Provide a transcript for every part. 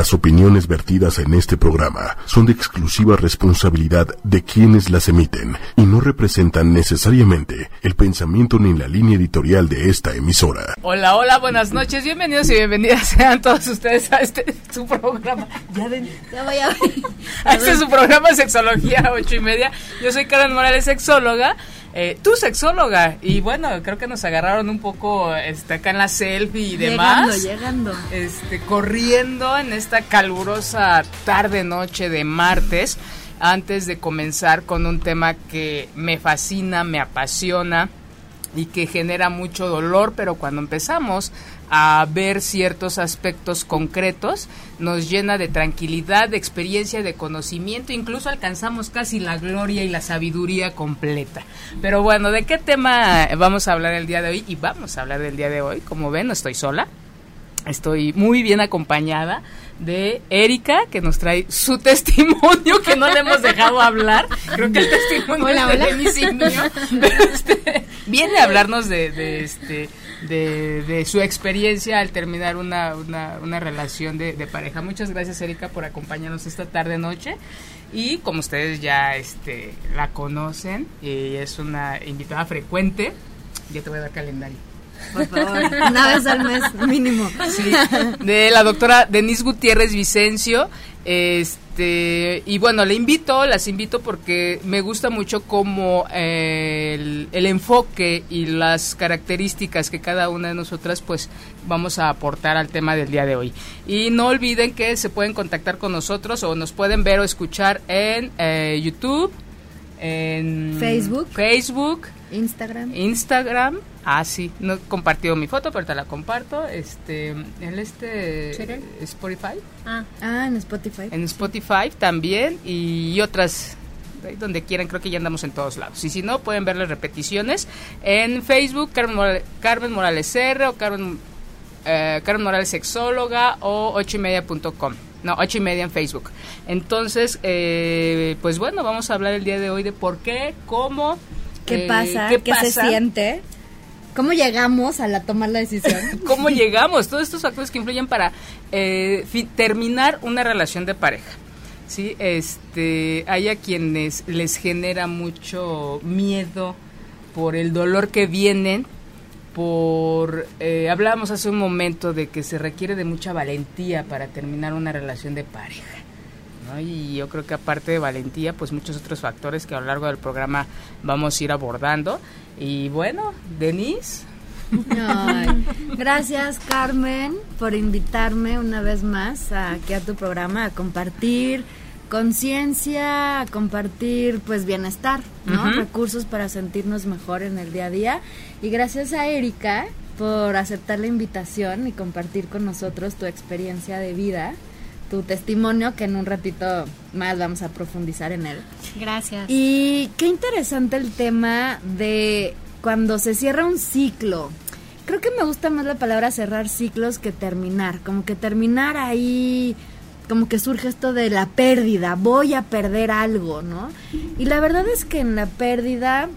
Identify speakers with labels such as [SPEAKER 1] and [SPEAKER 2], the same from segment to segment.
[SPEAKER 1] Las opiniones vertidas en este programa son de exclusiva responsabilidad de quienes las emiten y no representan necesariamente el pensamiento ni la línea editorial de esta emisora.
[SPEAKER 2] Hola, hola, buenas noches, bienvenidos y bienvenidas sean todos ustedes a este su programa. Ya, ven,
[SPEAKER 3] ya voy a ver.
[SPEAKER 2] A este es su programa Sexología ocho y media. Yo soy Karen Morales, sexóloga. Eh, tu sexóloga y bueno creo que nos agarraron un poco este, acá en la selfie y demás
[SPEAKER 3] llegando, llegando.
[SPEAKER 2] este corriendo en esta calurosa tarde noche de martes antes de comenzar con un tema que me fascina me apasiona y que genera mucho dolor pero cuando empezamos a ver ciertos aspectos concretos, nos llena de tranquilidad, de experiencia, de conocimiento, incluso alcanzamos casi la gloria y la sabiduría completa. Pero bueno, ¿de qué tema vamos a hablar el día de hoy? Y vamos a hablar del día de hoy, como ven, no estoy sola, estoy muy bien acompañada de Erika, que nos trae su testimonio, que no le hemos dejado hablar. Creo que el testimonio
[SPEAKER 3] hola,
[SPEAKER 2] es de este, viene a hablarnos de, de este de, su experiencia al terminar una, una, relación de, pareja. Muchas gracias Erika por acompañarnos esta tarde noche y como ustedes ya este, la conocen y es una invitada frecuente, ya te voy a dar calendario.
[SPEAKER 3] Por favor, una vez al mes mínimo.
[SPEAKER 2] Sí, de la doctora Denise Gutiérrez Vicencio. Este, y bueno, le invito, las invito porque me gusta mucho como eh, el, enfoque y las características que cada una de nosotras pues vamos a aportar al tema del día de hoy. Y no olviden que se pueden contactar con nosotros o nos pueden ver o escuchar en eh, YouTube, en
[SPEAKER 3] Facebook,
[SPEAKER 2] Facebook,
[SPEAKER 3] Instagram,
[SPEAKER 2] Instagram Ah, sí, no he compartido mi foto, pero te la comparto. Este, en este Spotify.
[SPEAKER 3] Ah. ah, en Spotify.
[SPEAKER 2] En Spotify también y otras donde quieran, creo que ya andamos en todos lados. Y si no, pueden ver las repeticiones en Facebook, Carmen Morales, Carmen Morales R o Carmen, eh, Carmen Morales Sexóloga o ocho y media punto com. No, ocho y media en Facebook. Entonces, eh, pues bueno, vamos a hablar el día de hoy de por qué, cómo,
[SPEAKER 3] qué eh, pasa, qué, se siente ¿Cómo llegamos a la tomar la decisión?
[SPEAKER 2] ¿Cómo llegamos? Todos estos factores que influyen para eh, terminar una relación de pareja. Sí, este, hay a quienes les genera mucho miedo por el dolor que vienen, por eh, hablábamos hace un momento de que se requiere de mucha valentía para terminar una relación de pareja. Y yo creo que aparte de valentía, pues muchos otros factores que a lo largo del programa vamos a ir abordando. Y bueno, Denise.
[SPEAKER 3] gracias Carmen por invitarme una vez más aquí a tu programa a compartir conciencia, a compartir pues bienestar, ¿no? Recursos para sentirnos mejor en el día a día. Y gracias a Erika por aceptar la invitación y compartir con nosotros tu experiencia de vida tu testimonio, que en un ratito más vamos a profundizar en él.
[SPEAKER 4] Gracias.
[SPEAKER 3] Y qué interesante el tema de cuando se cierra un ciclo. Creo que me gusta más la palabra cerrar ciclos que terminar, como que terminar ahí como que surge esto de la pérdida, voy a perder algo, ¿no? Y la verdad es que en la pérdida,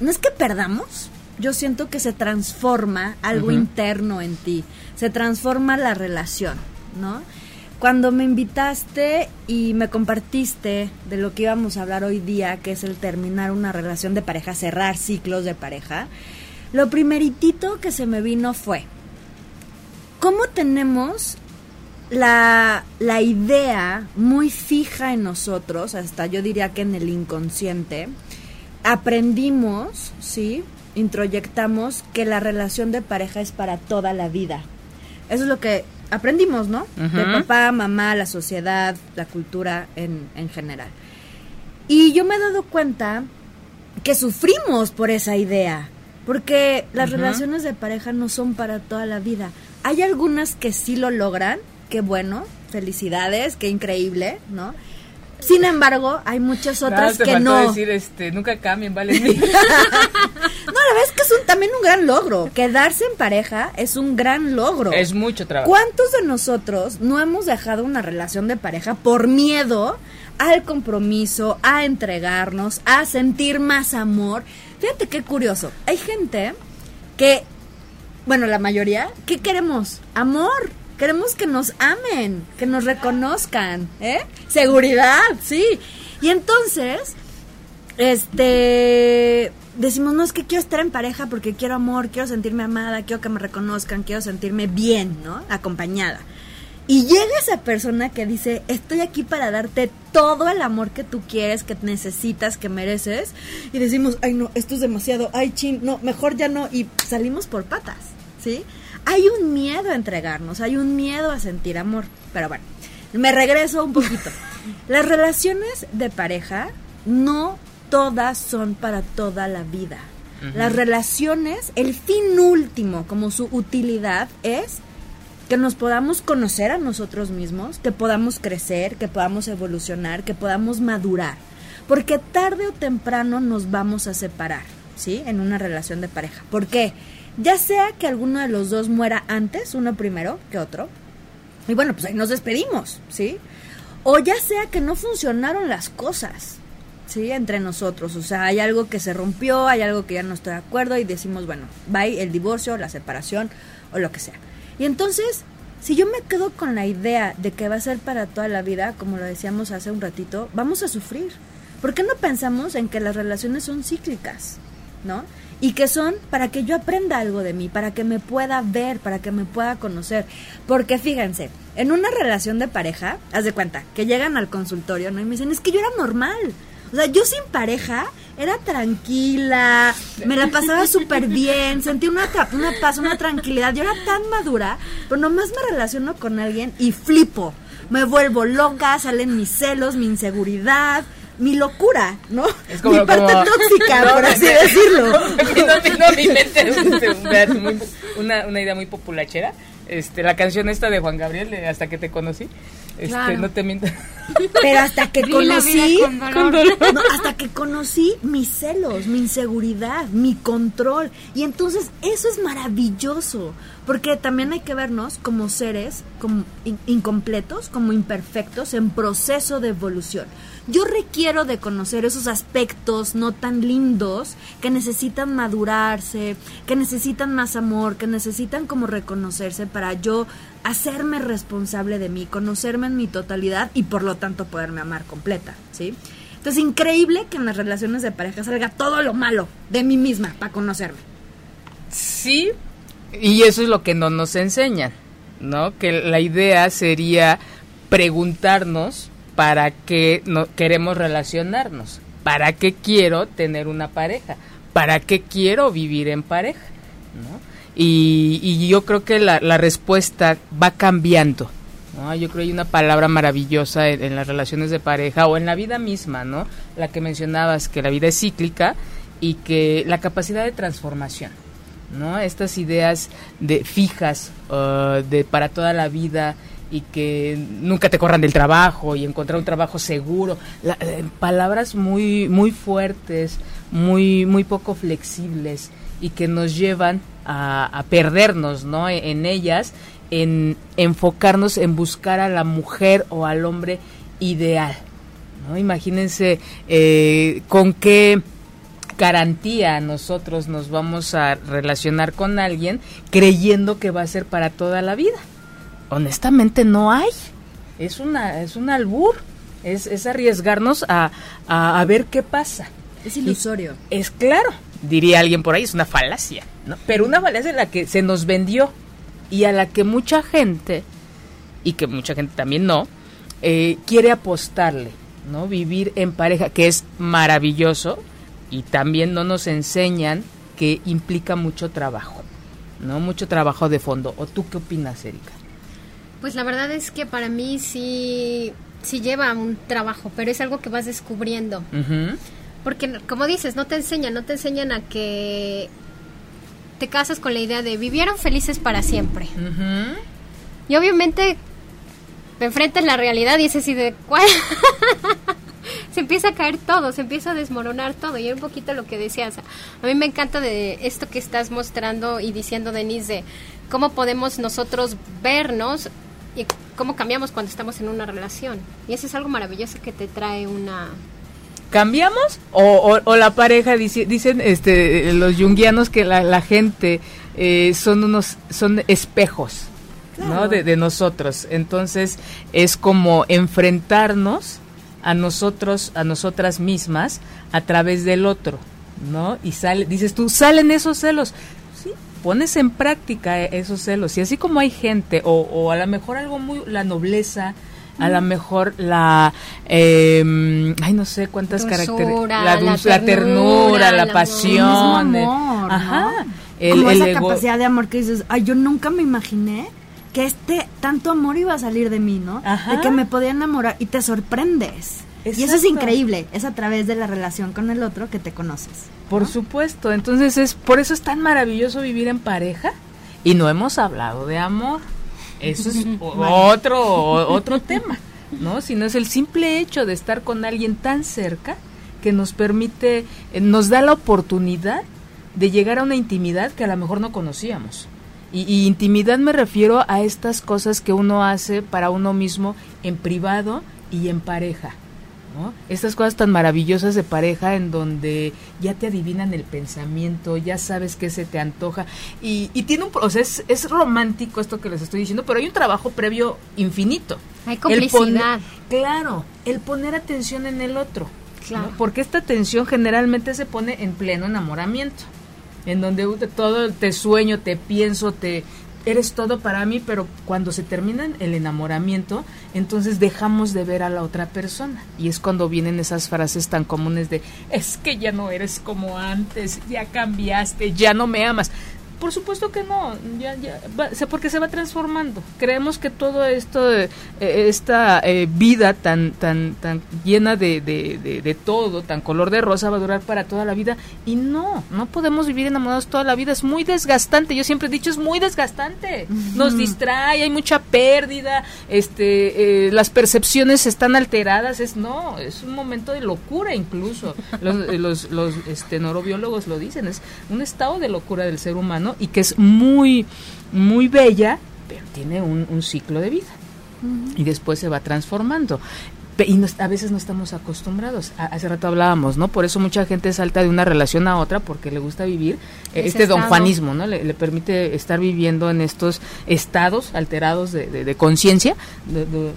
[SPEAKER 3] no es que perdamos, yo siento que se transforma algo interno en ti, se transforma la relación, ¿no? Cuando me invitaste y me compartiste de lo que íbamos a hablar hoy día, que es el terminar una relación de pareja, cerrar ciclos de pareja, lo primeritito que se me vino fue, ¿cómo tenemos la, la idea muy fija en nosotros, hasta yo diría que en el inconsciente, aprendimos, ¿sí? Introyectamos que la relación de pareja es para toda la vida. Eso es lo que aprendimos, ¿no? De papá, mamá, la sociedad, la cultura en, en general. Y yo me he dado cuenta que sufrimos por esa idea, porque las relaciones de pareja no son para toda la vida. Hay algunas que sí lo logran, qué bueno, felicidades, qué increíble, ¿no? Sin embargo, hay muchas otras que no.
[SPEAKER 2] decir, este, nunca cambien, vale. no, la
[SPEAKER 3] verdad es que es un, también un gran logro. Quedarse en pareja es un gran logro.
[SPEAKER 2] Es mucho trabajo.
[SPEAKER 3] ¿Cuántos de nosotros no hemos dejado una relación de pareja por miedo al compromiso, a entregarnos, a sentir más amor? Fíjate qué curioso. Hay gente que, bueno, la mayoría, ¿qué queremos? Amor Queremos que nos amen, que nos reconozcan, ¿eh? Seguridad, sí. Y entonces, este, decimos, no, es que quiero estar en pareja porque quiero amor, quiero sentirme amada, quiero que me reconozcan, quiero sentirme bien, ¿no? Acompañada. Y llega esa persona que dice, estoy aquí para darte todo el amor que tú quieres, que necesitas, que mereces. Y decimos, ay no, esto es demasiado, ay chin, no, mejor ya no. Y salimos por patas, ¿sí? Hay un miedo a entregarnos, hay un miedo a sentir amor. Pero bueno, me regreso un poquito. Las relaciones de pareja no todas son para toda la vida. Las relaciones, el fin último, como su utilidad, es que nos podamos conocer a nosotros mismos, que podamos crecer, que podamos evolucionar, que podamos madurar. Porque tarde o temprano nos vamos a separar, ¿sí? En una relación de pareja. ¿Por qué? Ya sea que alguno de los dos muera antes, uno primero que otro. Y bueno, pues ahí nos despedimos, ¿sí? O ya sea que no funcionaron las cosas, ¿sí? Entre nosotros. O sea, hay algo que se rompió, hay algo que ya no estoy de acuerdo y decimos, bueno, va el divorcio, la separación o lo que sea. Y entonces, si yo me quedo con la idea de que va a ser para toda la vida, como lo decíamos hace un ratito, vamos a sufrir. ¿Por qué no pensamos en que las relaciones son cíclicas? ¿No? Y que son para que yo aprenda algo de mí, para que me pueda ver, para que me pueda conocer. Porque fíjense, en una relación de pareja, haz de cuenta, que llegan al consultorio, ¿no? Y me dicen, es que yo era normal. O sea, yo sin pareja era tranquila, me la pasaba súper bien, sentí una, una paz, una tranquilidad. Yo era tan madura, pero nomás me relaciono con alguien y flipo. Me vuelvo loca, salen mis celos, mi inseguridad, mi locura, ¿no?
[SPEAKER 2] Es como,
[SPEAKER 3] mi parte
[SPEAKER 2] como-
[SPEAKER 3] tóxica,
[SPEAKER 2] No,
[SPEAKER 3] por
[SPEAKER 2] me-
[SPEAKER 3] así decirlo.
[SPEAKER 2] No, muy- una, una idea muy populachera. Este, la canción esta de Juan Gabriel, de Hasta que te conocí. Este,
[SPEAKER 4] Claro.
[SPEAKER 2] No te miento.
[SPEAKER 3] Pero hasta que conocí,
[SPEAKER 4] con dolor.
[SPEAKER 3] no, hasta que conocí mis celos, mi inseguridad, mi control. Y entonces eso es maravilloso, porque también hay que vernos como seres como in- incompletos, como imperfectos, en proceso de evolución. Yo requiero de conocer esos aspectos no tan lindos que necesitan madurarse, que necesitan más amor, que necesitan como reconocerse para yo hacerme responsable de mí, conocerme en mi totalidad y por lo tanto poderme amar completa, ¿sí? Entonces, increíble que en las relaciones de pareja salga todo lo malo de mí misma para conocerme.
[SPEAKER 2] Sí, y eso es lo que no nos enseñan, ¿no? Que la idea sería preguntarnos para qué no queremos relacionarnos, para qué quiero tener una pareja, para qué quiero vivir en pareja, ¿no? Y, y yo creo que la, la respuesta va cambiando. ¿no? Yo creo que hay una palabra maravillosa en, las relaciones de pareja o en la vida misma, ¿no? La que mencionabas, que la vida es cíclica y que la capacidad de transformación, ¿no? Estas ideas de fijas uh, de para toda la vida y que nunca te corran del trabajo y encontrar un trabajo seguro, La- eh, palabras muy muy fuertes, muy muy poco flexibles y que nos llevan a, a perdernos, ¿no? En, en ellas, en enfocarnos en buscar a la mujer o al hombre ideal, ¿no? Imagínense eh, con qué garantía nosotros nos vamos a relacionar con alguien creyendo que va a ser para toda la vida. Honestamente no hay. Es una es un albur. Es, es arriesgarnos a, a, a ver qué pasa.
[SPEAKER 3] Es ilusorio.
[SPEAKER 2] Es claro, diría alguien por ahí, es una falacia, ¿no? Pero una falacia en la que se nos vendió y a la que mucha gente, y que mucha gente también no, eh, quiere apostarle, ¿no? Vivir en pareja, que es maravilloso, y también no nos enseñan que implica mucho trabajo, ¿no? Mucho trabajo de fondo. ¿O tú qué opinas, Erika?
[SPEAKER 4] Pues la verdad es que para mí sí, sí lleva un trabajo, pero es algo que vas descubriendo. Porque como dices, no te enseñan, no te enseñan a que te casas con la idea de vivieron felices para siempre. Y obviamente te enfrentas la realidad y es así de ¿cuál? se empieza a caer todo, se empieza a desmoronar todo. Y era un poquito lo que decías. A mí me encanta de esto que estás mostrando y diciendo, Denise, de cómo podemos nosotros vernos y cómo cambiamos cuando estamos en una relación. Y eso es algo maravilloso que te trae una...
[SPEAKER 2] ¿Cambiamos? O, o- o la pareja, dice- dicen este, los yunguianos que la, la gente eh, son unos son espejos. ¿no? De, de nosotros. Entonces es como enfrentarnos a nosotros, a nosotras mismas a través del otro, ¿no? Y sale, dices tú, salen esos celos. Sí, pones en práctica esos celos. Y así como hay gente, o, o a lo mejor algo muy, la nobleza, a lo mejor la eh, ay no sé cuántas características la, dulce, la, ternura, la, pasión
[SPEAKER 3] el amor, ajá ¿no? el, como el esa ego. capacidad de amor que dices ay yo nunca me imaginé que este tanto amor iba a salir de mí no ajá. de que me podía enamorar y te sorprendes Exacto. y eso es increíble es a través de la relación con el otro que te conoces
[SPEAKER 2] por ¿no? supuesto entonces es por eso es tan maravilloso vivir en pareja y no hemos hablado de amor eso es otro otro tema, ¿no? Sino es el simple hecho de estar con alguien tan cerca que nos permite, eh, nos da la oportunidad de llegar a una intimidad que a lo mejor no conocíamos. Y, y, intimidad me refiero a estas cosas que uno hace para uno mismo en privado y en pareja. ¿No? Estas cosas tan maravillosas de pareja en donde ya te adivinan el pensamiento, ya sabes qué se te antoja y, y tiene un proceso, es, es, romántico esto que les estoy diciendo, pero hay un trabajo previo infinito.
[SPEAKER 4] Hay complicidad.
[SPEAKER 2] El claro, el poner atención en el otro. Claro. ¿no? Porque esta atención generalmente se pone en pleno enamoramiento, en donde todo te sueño, te pienso, te, eres todo para mí, pero cuando se termina el enamoramiento, entonces dejamos de ver a la otra persona. Y es cuando vienen esas frases tan comunes de, es que ya no eres como antes, ya cambiaste, ya no me amas. Por supuesto que no, ya, ya, va, porque se va transformando. Creemos que todo esto, eh, esta eh, vida tan, tan, tan llena de, de, de, de, todo, tan color de rosa, va a durar para toda la vida. Y no, no podemos vivir enamorados toda la vida. Es muy desgastante. Yo siempre he dicho, es muy desgastante. Nos distrae, hay mucha pérdida, este, eh, las percepciones están alteradas. Es no, es un momento de locura incluso. Los, los, los este, neurobiólogos lo dicen, es un estado de locura del ser humano y que es muy, muy bella, pero tiene un, un ciclo de vida. Uh -huh. Y después se va transformando y no, a veces no estamos acostumbrados. A, hace rato hablábamos, ¿no? Por eso mucha gente salta de una relación a otra porque le gusta vivir eh, este don Juanismo, ¿no? Le, le, permite estar viviendo en estos estados alterados de, de, de conciencia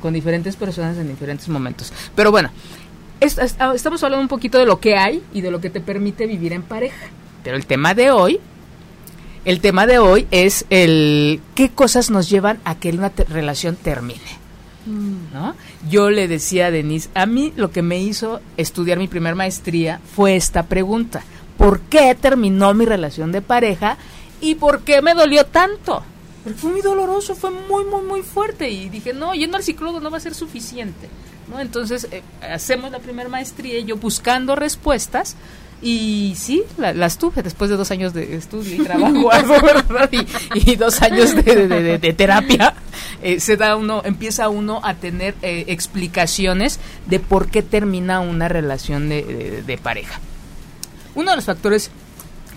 [SPEAKER 2] con diferentes personas en diferentes momentos. Pero bueno, es, es, estamos hablando un poquito de lo que hay y de lo que te permite vivir en pareja. Pero el tema de hoy el tema de hoy es el qué cosas nos llevan a que una te relación termine. ¿No? Yo le decía a Denise, a mí lo que me hizo estudiar mi primer maestría fue esta pregunta. ¿Por qué terminó mi relación de pareja y por qué me dolió tanto? Porque fue muy doloroso, fue muy, muy, muy fuerte. Y dije, no, yendo al psicólogo no va a ser suficiente. ¿no? Entonces, eh, hacemos la primera maestría y yo buscando respuestas, y sí, la, las tuve después de dos años de estudio y trabajo, ¿verdad? Y, y, dos años de, de, de, de terapia, eh, se da uno, empieza uno a tener eh, explicaciones de por qué termina una relación de, pareja. Uno de los factores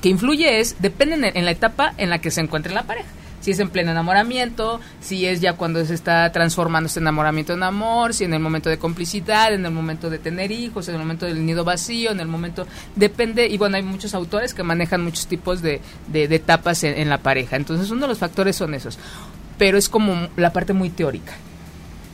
[SPEAKER 2] que influye es, depende en, en la etapa en la que se encuentre la pareja si es en pleno enamoramiento, si es ya cuando se está transformando este enamoramiento en amor, si en el momento de complicidad, en el momento de tener hijos, en el momento del nido vacío, en el momento, depende, y bueno, hay muchos autores que manejan muchos tipos de, de, de etapas en, en la pareja, entonces uno de los factores son esos, pero es como la parte muy teórica.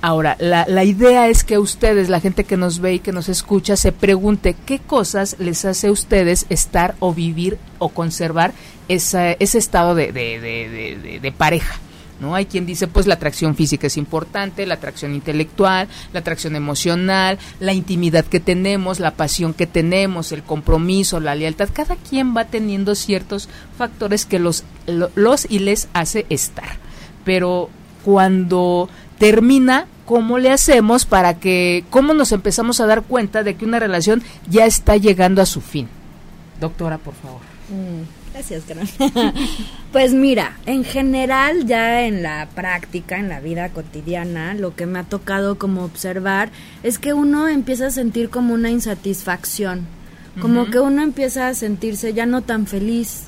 [SPEAKER 2] Ahora, la, la, idea es que ustedes, la gente que nos ve y que nos escucha, se pregunte qué cosas les hace a ustedes estar o vivir o conservar esa, ese estado de, de, de, de, pareja. ¿No? Hay quien dice, pues la atracción física es importante, la atracción intelectual, la atracción emocional, la intimidad que tenemos, la pasión que tenemos, el compromiso, la lealtad. Cada quien va teniendo ciertos factores que los, los y les hace estar. Pero cuando termina, ¿cómo le hacemos para que, cómo nos empezamos a dar cuenta de que una relación ya está llegando a su fin? Doctora, por favor.
[SPEAKER 3] Mm, gracias, pues mira, en general ya en la práctica, en la vida cotidiana, lo que me ha tocado como observar es que uno empieza a sentir como una insatisfacción, como uh -huh. que uno empieza a sentirse ya no tan feliz,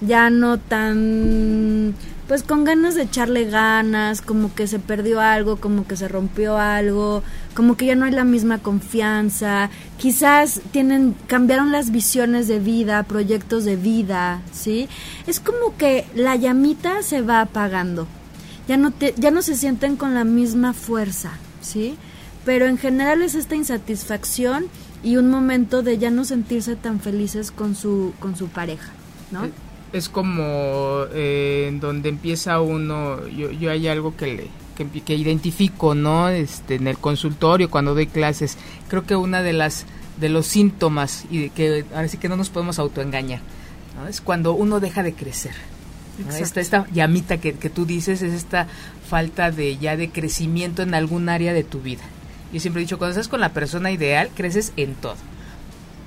[SPEAKER 3] ya no tan pues con ganas de echarle ganas, como que se perdió algo, como que se rompió algo, como que ya no hay la misma confianza, quizás tienen cambiaron las visiones de vida, proyectos de vida, ¿sí? Es como que la llamita se va apagando. ya no, te, ya no se sienten con la misma fuerza, ¿sí? Pero en general es esta insatisfacción y un momento de ya no sentirse tan felices con su, con su pareja, ¿no?
[SPEAKER 2] Es como eh, en donde empieza uno, yo, yo hay algo que le, que, que, identifico, ¿no? Este, en el consultorio, cuando doy clases, creo que una de las de los síntomas y de que ahora sí que no nos podemos autoengañar, ¿no? Es cuando uno deja de crecer. ¿no? Esta, esta llamita que, que tú dices es esta falta de ya de crecimiento en algún área de tu vida. Yo siempre he dicho, cuando estás con la persona ideal, creces en todo.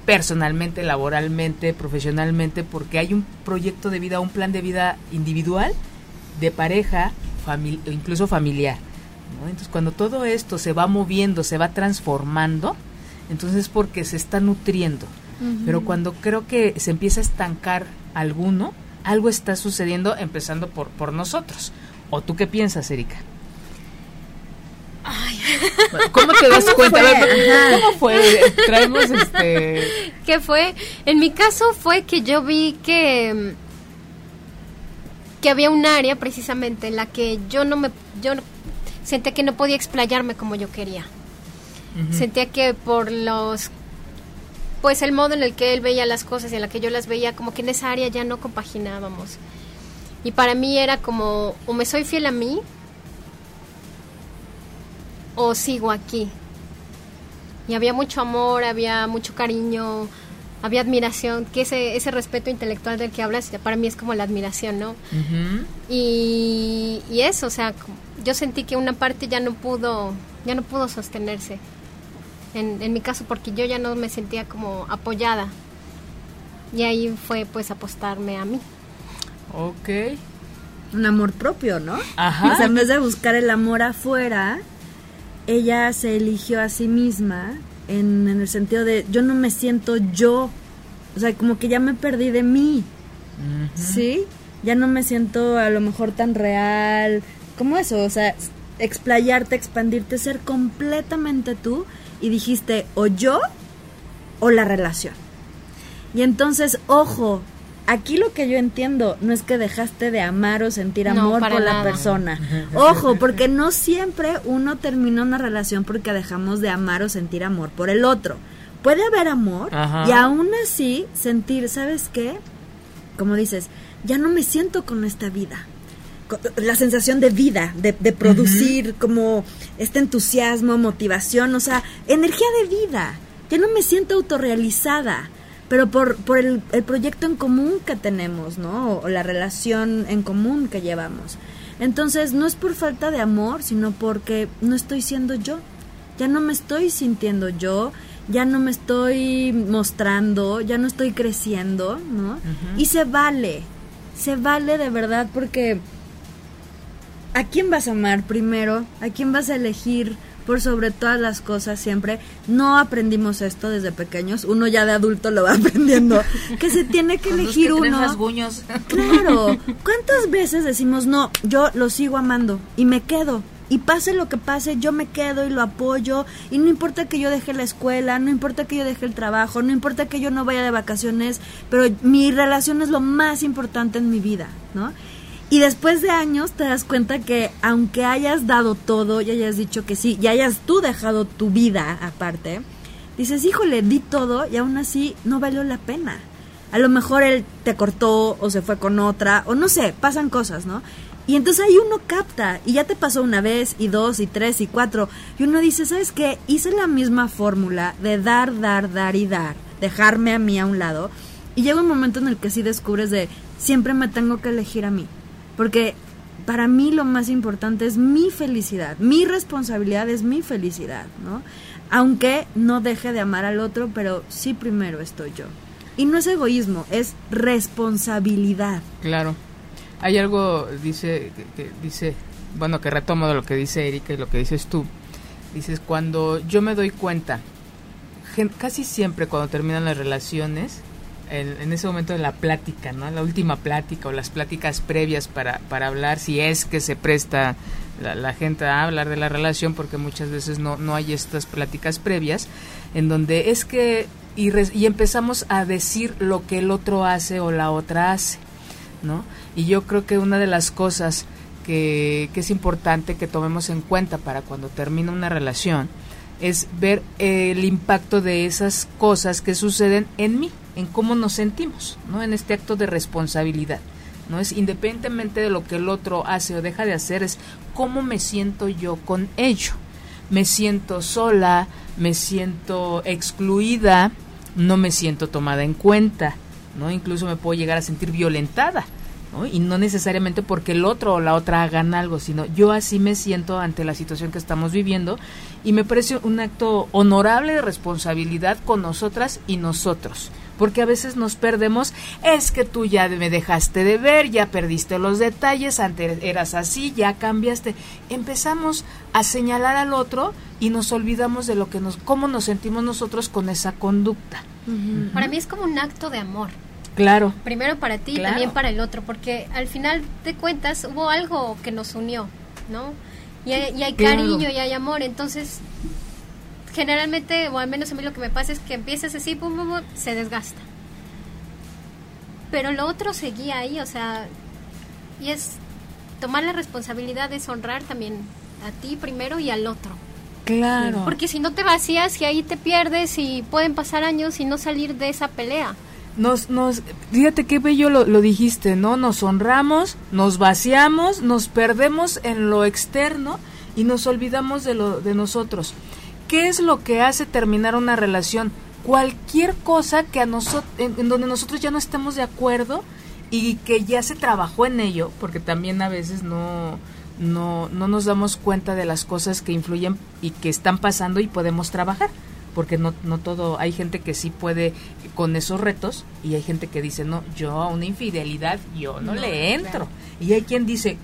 [SPEAKER 2] Personalmente, laboralmente, profesionalmente, porque hay un proyecto de vida, un plan de vida individual, de pareja, famili incluso familiar. ¿no? Entonces, cuando todo esto se va moviendo, se va transformando, entonces es porque se está nutriendo. Uh -huh. Pero cuando creo que se empieza a estancar alguno, algo está sucediendo empezando por, por nosotros. ¿O tú qué piensas, Erika? ¿Cómo te das cuenta? Fue? ¿Cómo fue? Traemos este...
[SPEAKER 4] ¿Qué fue? En mi caso fue que yo vi que que había un área precisamente en la que yo no me yo sentía que no podía explayarme como yo quería. Uh -huh. Sentía que por los pues el modo en el que él veía las cosas y en la que yo las veía como que en esa área ya no compaginábamos. Y para mí era como o me soy fiel a mí o sigo aquí. Y había mucho amor, había mucho cariño, había admiración, que ese, ese respeto intelectual del que hablas para mí es como la admiración, ¿no? Uh -huh. y, y, eso, o sea, yo sentí que una parte ya no pudo, ya no pudo sostenerse. En, en mi caso, porque yo ya no me sentía como apoyada. Y ahí fue pues apostarme a mí.
[SPEAKER 2] Ok.
[SPEAKER 3] Un amor propio, ¿no?
[SPEAKER 2] Ajá.
[SPEAKER 3] O sea, en vez de buscar el amor afuera, ella se eligió a sí misma en, en, el sentido de yo no me siento yo, o sea, como que ya me perdí de mí, uh -huh. ¿sí? Ya no me siento a lo mejor tan real, como eso, o sea, explayarte, expandirte, ser completamente tú y dijiste o yo o la relación. Y entonces, ojo, aquí lo que yo entiendo no es que dejaste de amar o sentir amor
[SPEAKER 4] no,
[SPEAKER 3] por
[SPEAKER 4] nada.
[SPEAKER 3] la persona. Ojo, porque no siempre uno termina una relación porque dejamos de amar o sentir amor por el otro. Puede haber amor
[SPEAKER 2] Ajá.
[SPEAKER 3] y aún así sentir, ¿sabes qué? Como dices, ya no me siento con esta vida. La sensación de vida, de, de producir, uh -huh. como este entusiasmo, motivación, o sea, energía de vida. Ya no me siento autorrealizada pero por, por el, el, proyecto en común que tenemos, ¿no? O, o, la relación en común que llevamos. Entonces, no es por falta de amor, sino porque no estoy siendo yo. Ya no me estoy sintiendo yo, ya no me estoy mostrando, ya no estoy creciendo, ¿no? Uh -huh. Y se vale, se vale de verdad porque ¿a quién vas a amar primero? ¿A quién vas a elegir? Por sobre todas las cosas siempre. No aprendimos esto desde pequeños, uno ya de adulto lo va aprendiendo, que se tiene que elegir
[SPEAKER 2] que
[SPEAKER 3] uno.
[SPEAKER 2] Rasguños.
[SPEAKER 3] Claro, ¿cuántas veces decimos, no, yo lo sigo amando y me quedo? Y pase lo que pase, yo me quedo y lo apoyo. Y no importa que yo deje la escuela, no importa que yo deje el trabajo, no importa que yo no vaya de vacaciones, pero mi relación es lo más importante en mi vida, ¿no? Y después de años te das cuenta que aunque hayas dado todo y hayas dicho que sí, y hayas tú dejado tu vida aparte, dices, híjole, di todo y aún así no valió la pena. A lo mejor él te cortó o se fue con otra, o no sé, pasan cosas, ¿no? Y entonces ahí uno capta, y ya te pasó una vez, y dos, y tres, y cuatro, y uno dice, ¿sabes qué? Hice la misma fórmula de dar, dar, dar y dar, dejarme a mí a un lado, y llega un momento en el que sí descubres de, siempre me tengo que elegir a mí porque para mí lo más importante es mi felicidad, mi responsabilidad es mi felicidad, ¿no? Aunque no deje de amar al otro, pero sí primero estoy yo. Y no es egoísmo, es responsabilidad.
[SPEAKER 2] Claro. Hay algo, dice, que, dice, bueno, que retomo de lo que dice Erika y lo que dices tú. Dices, cuando yo me doy cuenta, casi siempre cuando terminan las relaciones, en, ese momento de la plática, ¿no? La última plática o las pláticas previas para, para hablar, si es que se presta la, gente a hablar de la relación, porque muchas veces no, no hay estas pláticas previas, en donde es que, y, y empezamos a decir lo que el otro hace o la otra hace, ¿no? Y yo creo que una de las cosas que, que es importante que tomemos en cuenta para cuando termina una relación es ver el impacto de esas cosas que suceden en mí, en cómo nos sentimos, ¿no? En este acto de responsabilidad. No es independientemente de lo que el otro hace o deja de hacer, es cómo me siento yo con ello. Me siento sola, me siento excluida, no me siento tomada en cuenta, ¿no? Incluso me puedo llegar a sentir violentada y no necesariamente porque el otro o la otra hagan algo, sino yo así me siento ante la situación que estamos viviendo y me parece un acto honorable de responsabilidad con nosotras y nosotros. Porque a veces nos perdemos, es que tú ya me dejaste de ver, ya perdiste los detalles, antes eras así, ya cambiaste. Empezamos a señalar al otro y nos olvidamos de lo que nos, cómo nos sentimos nosotros con esa conducta.
[SPEAKER 4] Para mí es como un acto de amor.
[SPEAKER 2] Claro.
[SPEAKER 4] Primero para ti y también para el otro, porque al final de cuentas hubo algo que nos unió, ¿no? Y hay, cariño y hay amor, entonces generalmente, o al menos a mí lo que me pasa es que empiezas así, pum, pum, se desgasta. Pero lo otro seguía ahí, o sea, y es tomar la responsabilidad de honrar también a ti primero y al otro.
[SPEAKER 2] Claro.
[SPEAKER 4] Porque si no te vacías y ahí te pierdes y pueden pasar años y no salir de esa pelea
[SPEAKER 2] nos, nos, fíjate qué bello lo, lo, dijiste, ¿no? Nos honramos, nos vaciamos, nos perdemos en lo externo y nos olvidamos de lo de nosotros. ¿Qué es lo que hace terminar una relación? Cualquier cosa que a nosotros, en, donde nosotros ya no estemos de acuerdo y que ya se trabajó en ello, porque también a veces no, no, no nos damos cuenta de las cosas que influyen y que están pasando y podemos trabajar porque no, no todo, hay gente que sí puede con esos retos y hay gente que dice, no, yo a una infidelidad yo no, le entro. Y hay quien dice,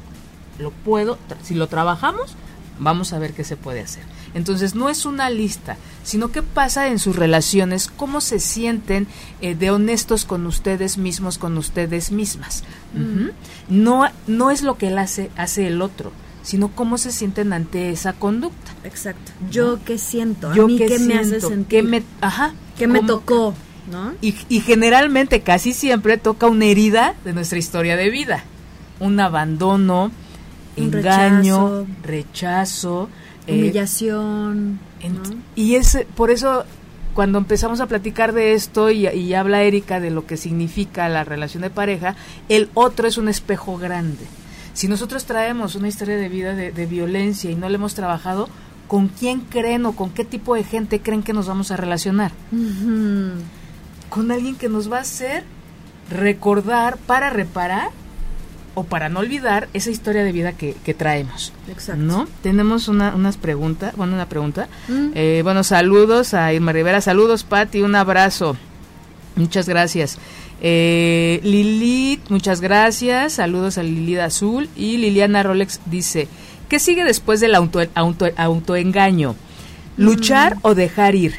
[SPEAKER 2] lo puedo, si lo trabajamos, vamos a ver qué se puede hacer. Entonces no es una lista, sino qué pasa en sus relaciones, cómo se sienten eh, de honestos con ustedes mismos, con ustedes mismas. Mm. No, no es lo que él hace, hace el otro, sino cómo se sienten ante esa conducta.
[SPEAKER 3] Exacto. Yo qué siento, Yo a mí qué, me hace sentir,
[SPEAKER 2] qué me, ajá,
[SPEAKER 3] qué me tocó, ¿no?
[SPEAKER 2] Y, y, generalmente, casi siempre toca una herida de nuestra historia de vida, un abandono, engaño, rechazo,
[SPEAKER 3] eh, humillación,
[SPEAKER 2] y es por eso cuando empezamos a platicar de esto y, y habla Erika de lo que significa la relación de pareja, el otro es un espejo grande. Si nosotros traemos una historia de vida de, violencia y no la hemos trabajado, ¿con quién creen o con qué tipo de gente creen que nos vamos a relacionar? Con alguien que nos va a hacer recordar para reparar o para no olvidar esa historia de vida que, traemos. Exacto. ¿No? Tenemos una, unas preguntas, bueno, una pregunta. Mm. Eh, bueno, saludos a Irma Rivera, saludos Patti, un abrazo. Muchas gracias. Eh, Lilith, muchas gracias. Saludos a Lilith Azul. Y Liliana Rolex dice, ¿qué sigue después del auto, auto, autoengaño? ¿Luchar mm. o dejar ir?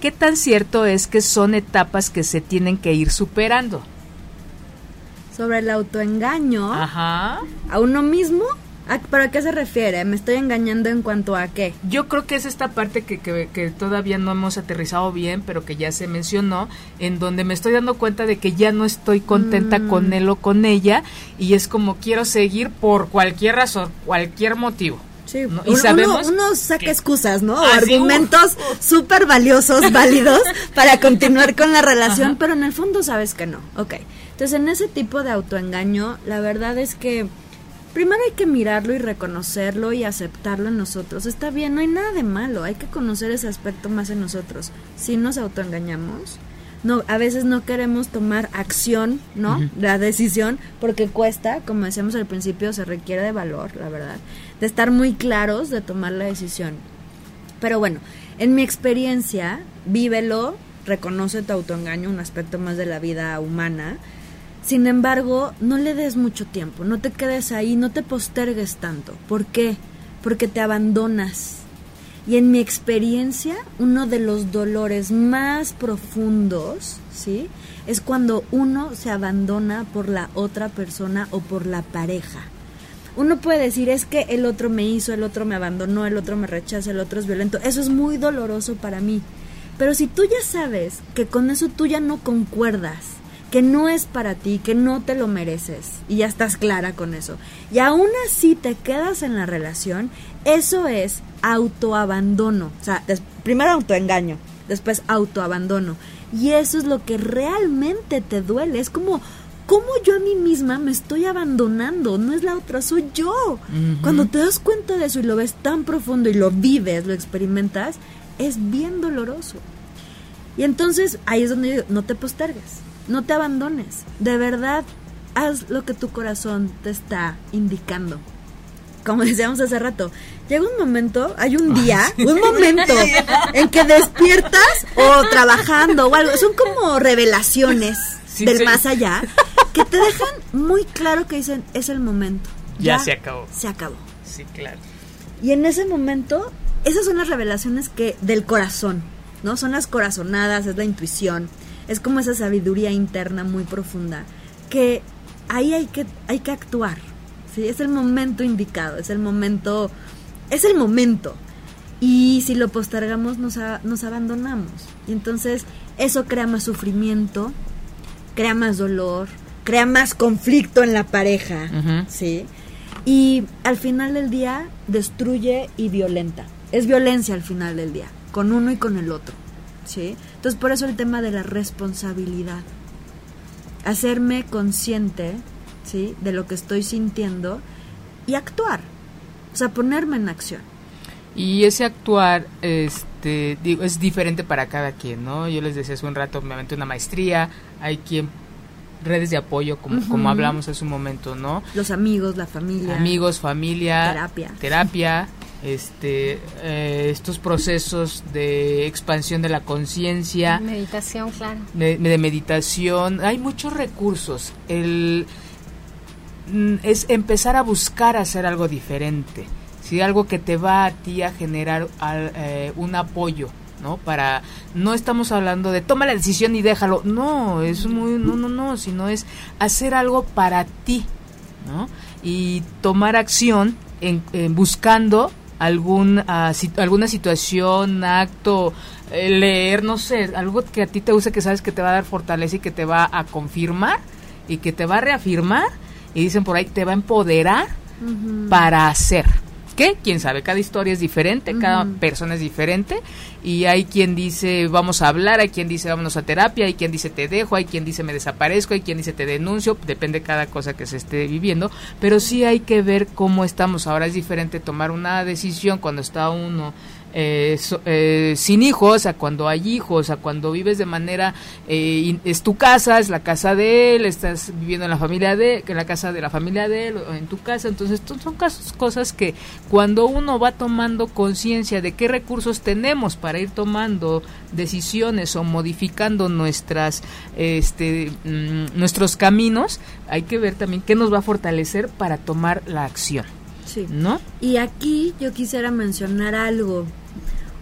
[SPEAKER 2] ¿Qué tan cierto es que son etapas que se tienen que ir superando?
[SPEAKER 3] Sobre el autoengaño.
[SPEAKER 2] Ajá.
[SPEAKER 3] ¿A uno mismo? ¿Pero a qué se refiere? ¿Me estoy engañando en cuanto a qué?
[SPEAKER 2] Yo creo que es esta parte que, que, todavía no hemos aterrizado bien, pero que ya se mencionó, en donde me estoy dando cuenta de que ya no estoy contenta mm. con él o con ella, y es como quiero seguir por cualquier razón, cualquier motivo.
[SPEAKER 3] Sí, y sabemos uno, saca excusas, ¿no? Ah, Argumentos súper valiosos, válidos, para continuar con la relación, pero en el fondo sabes que no. Ok. Entonces, en ese tipo de autoengaño, la verdad es que primero hay que mirarlo y reconocerlo y aceptarlo en nosotros. Está bien, no hay nada de malo, hay que conocer ese aspecto más en nosotros. Si nos autoengañamos, no, a veces no queremos tomar acción, ¿no? La decisión, porque cuesta, como decíamos al principio, se requiere de valor, la verdad, de estar muy claros de tomar la decisión. Pero bueno, en mi experiencia, vívelo, reconoce tu autoengaño, un aspecto más de la vida humana, sin embargo, no le des mucho tiempo, no te quedes ahí, no te postergues tanto. ¿Por qué? Porque te abandonas. Y en mi experiencia, uno de los dolores más profundos, ¿sí? Es cuando uno se abandona por la otra persona o por la pareja. Uno puede decir, es que el otro me hizo, el otro me abandonó, el otro me rechaza, el otro es violento. Eso es muy doloroso para mí. Pero si tú ya sabes que con eso tú ya no concuerdas, que no es para ti, que no te lo mereces y ya estás clara con eso. Y aún así te quedas en la relación, eso es autoabandono. O sea, primero autoengaño, después autoabandono. Y eso es lo que realmente te duele. Es como, ¿cómo yo a mí misma me estoy abandonando? No es la otra, soy yo. Cuando te das cuenta de eso y lo ves tan profundo y lo vives, lo experimentas, es bien doloroso. Y entonces ahí es donde digo, no te postergues, no te abandones. De verdad, haz lo que tu corazón te está indicando. Como decíamos hace rato, llega un momento, hay un día, un momento en que despiertas o trabajando o algo. Son como revelaciones del más allá que te dejan muy claro que dicen, es el momento.
[SPEAKER 2] Ya, se acabó.
[SPEAKER 3] Se acabó.
[SPEAKER 2] Sí, claro.
[SPEAKER 3] Y en ese momento, esas son las revelaciones que del corazón, ¿no? Son las corazonadas, es la intuición, es como esa sabiduría interna muy profunda, que ahí hay que, hay que actuar, ¿sí? Es el momento indicado, es el momento, es el momento. Y si lo postergamos, nos, nos abandonamos. Y entonces eso crea más sufrimiento, crea más dolor, crea más conflicto en la pareja, ¿sí? Y al final del día destruye y violenta. Es violencia al final del día, con uno y con el otro, ¿sí? Entonces por eso el tema de la responsabilidad. Hacerme consciente, ¿sí? De lo que estoy sintiendo y actuar. O sea, ponerme en acción.
[SPEAKER 2] Y ese actuar, este, digo, es diferente para cada quien, ¿no? Yo les decía hace un rato, me aventé una maestría, hay quien redes de apoyo, como, como hablamos hace un momento, ¿no?
[SPEAKER 3] Los amigos, la familia.
[SPEAKER 2] Amigos, familia.
[SPEAKER 3] Terapia.
[SPEAKER 2] Terapia, este, eh, estos procesos de expansión de la conciencia.
[SPEAKER 4] Meditación, claro.
[SPEAKER 2] De, de, meditación. Hay muchos recursos. El, mm, es empezar a buscar hacer algo diferente si algo que te va a ti a generar eh, un apoyo, ¿no? Para, no estamos hablando de toma la decisión y déjalo, no, es muy, no, no, no, sino es hacer algo para ti, ¿no? Y tomar acción en, buscando algún, uh, alguna situación, acto, eh, leer, no sé, algo que a ti te use que sabes que te va a dar fortaleza y que te va a confirmar y que te va a reafirmar y dicen por ahí, te va a empoderar para hacer qué? Quién sabe, cada historia es diferente, cada persona es diferente y hay quien dice vamos a hablar, hay quien dice vámonos a terapia, hay quien dice te dejo, hay quien dice me desaparezco, hay quien dice te denuncio, depende de cada cosa que se esté viviendo, pero sí hay que ver cómo estamos. Ahora es diferente tomar una decisión cuando está uno eh, eh, sin hijos, a cuando hay hijos, a cuando vives de manera, eh, es tu casa, es la casa de él, estás viviendo en la familia de, en la casa de la familia de él, o en tu casa, entonces son casos, cosas que cuando uno va tomando conciencia de qué recursos tenemos para ir tomando decisiones o modificando nuestras, este, mm, nuestros caminos, hay que ver también qué nos va a fortalecer para tomar la acción.
[SPEAKER 3] Sí.
[SPEAKER 2] ¿No?
[SPEAKER 3] Y aquí yo quisiera mencionar algo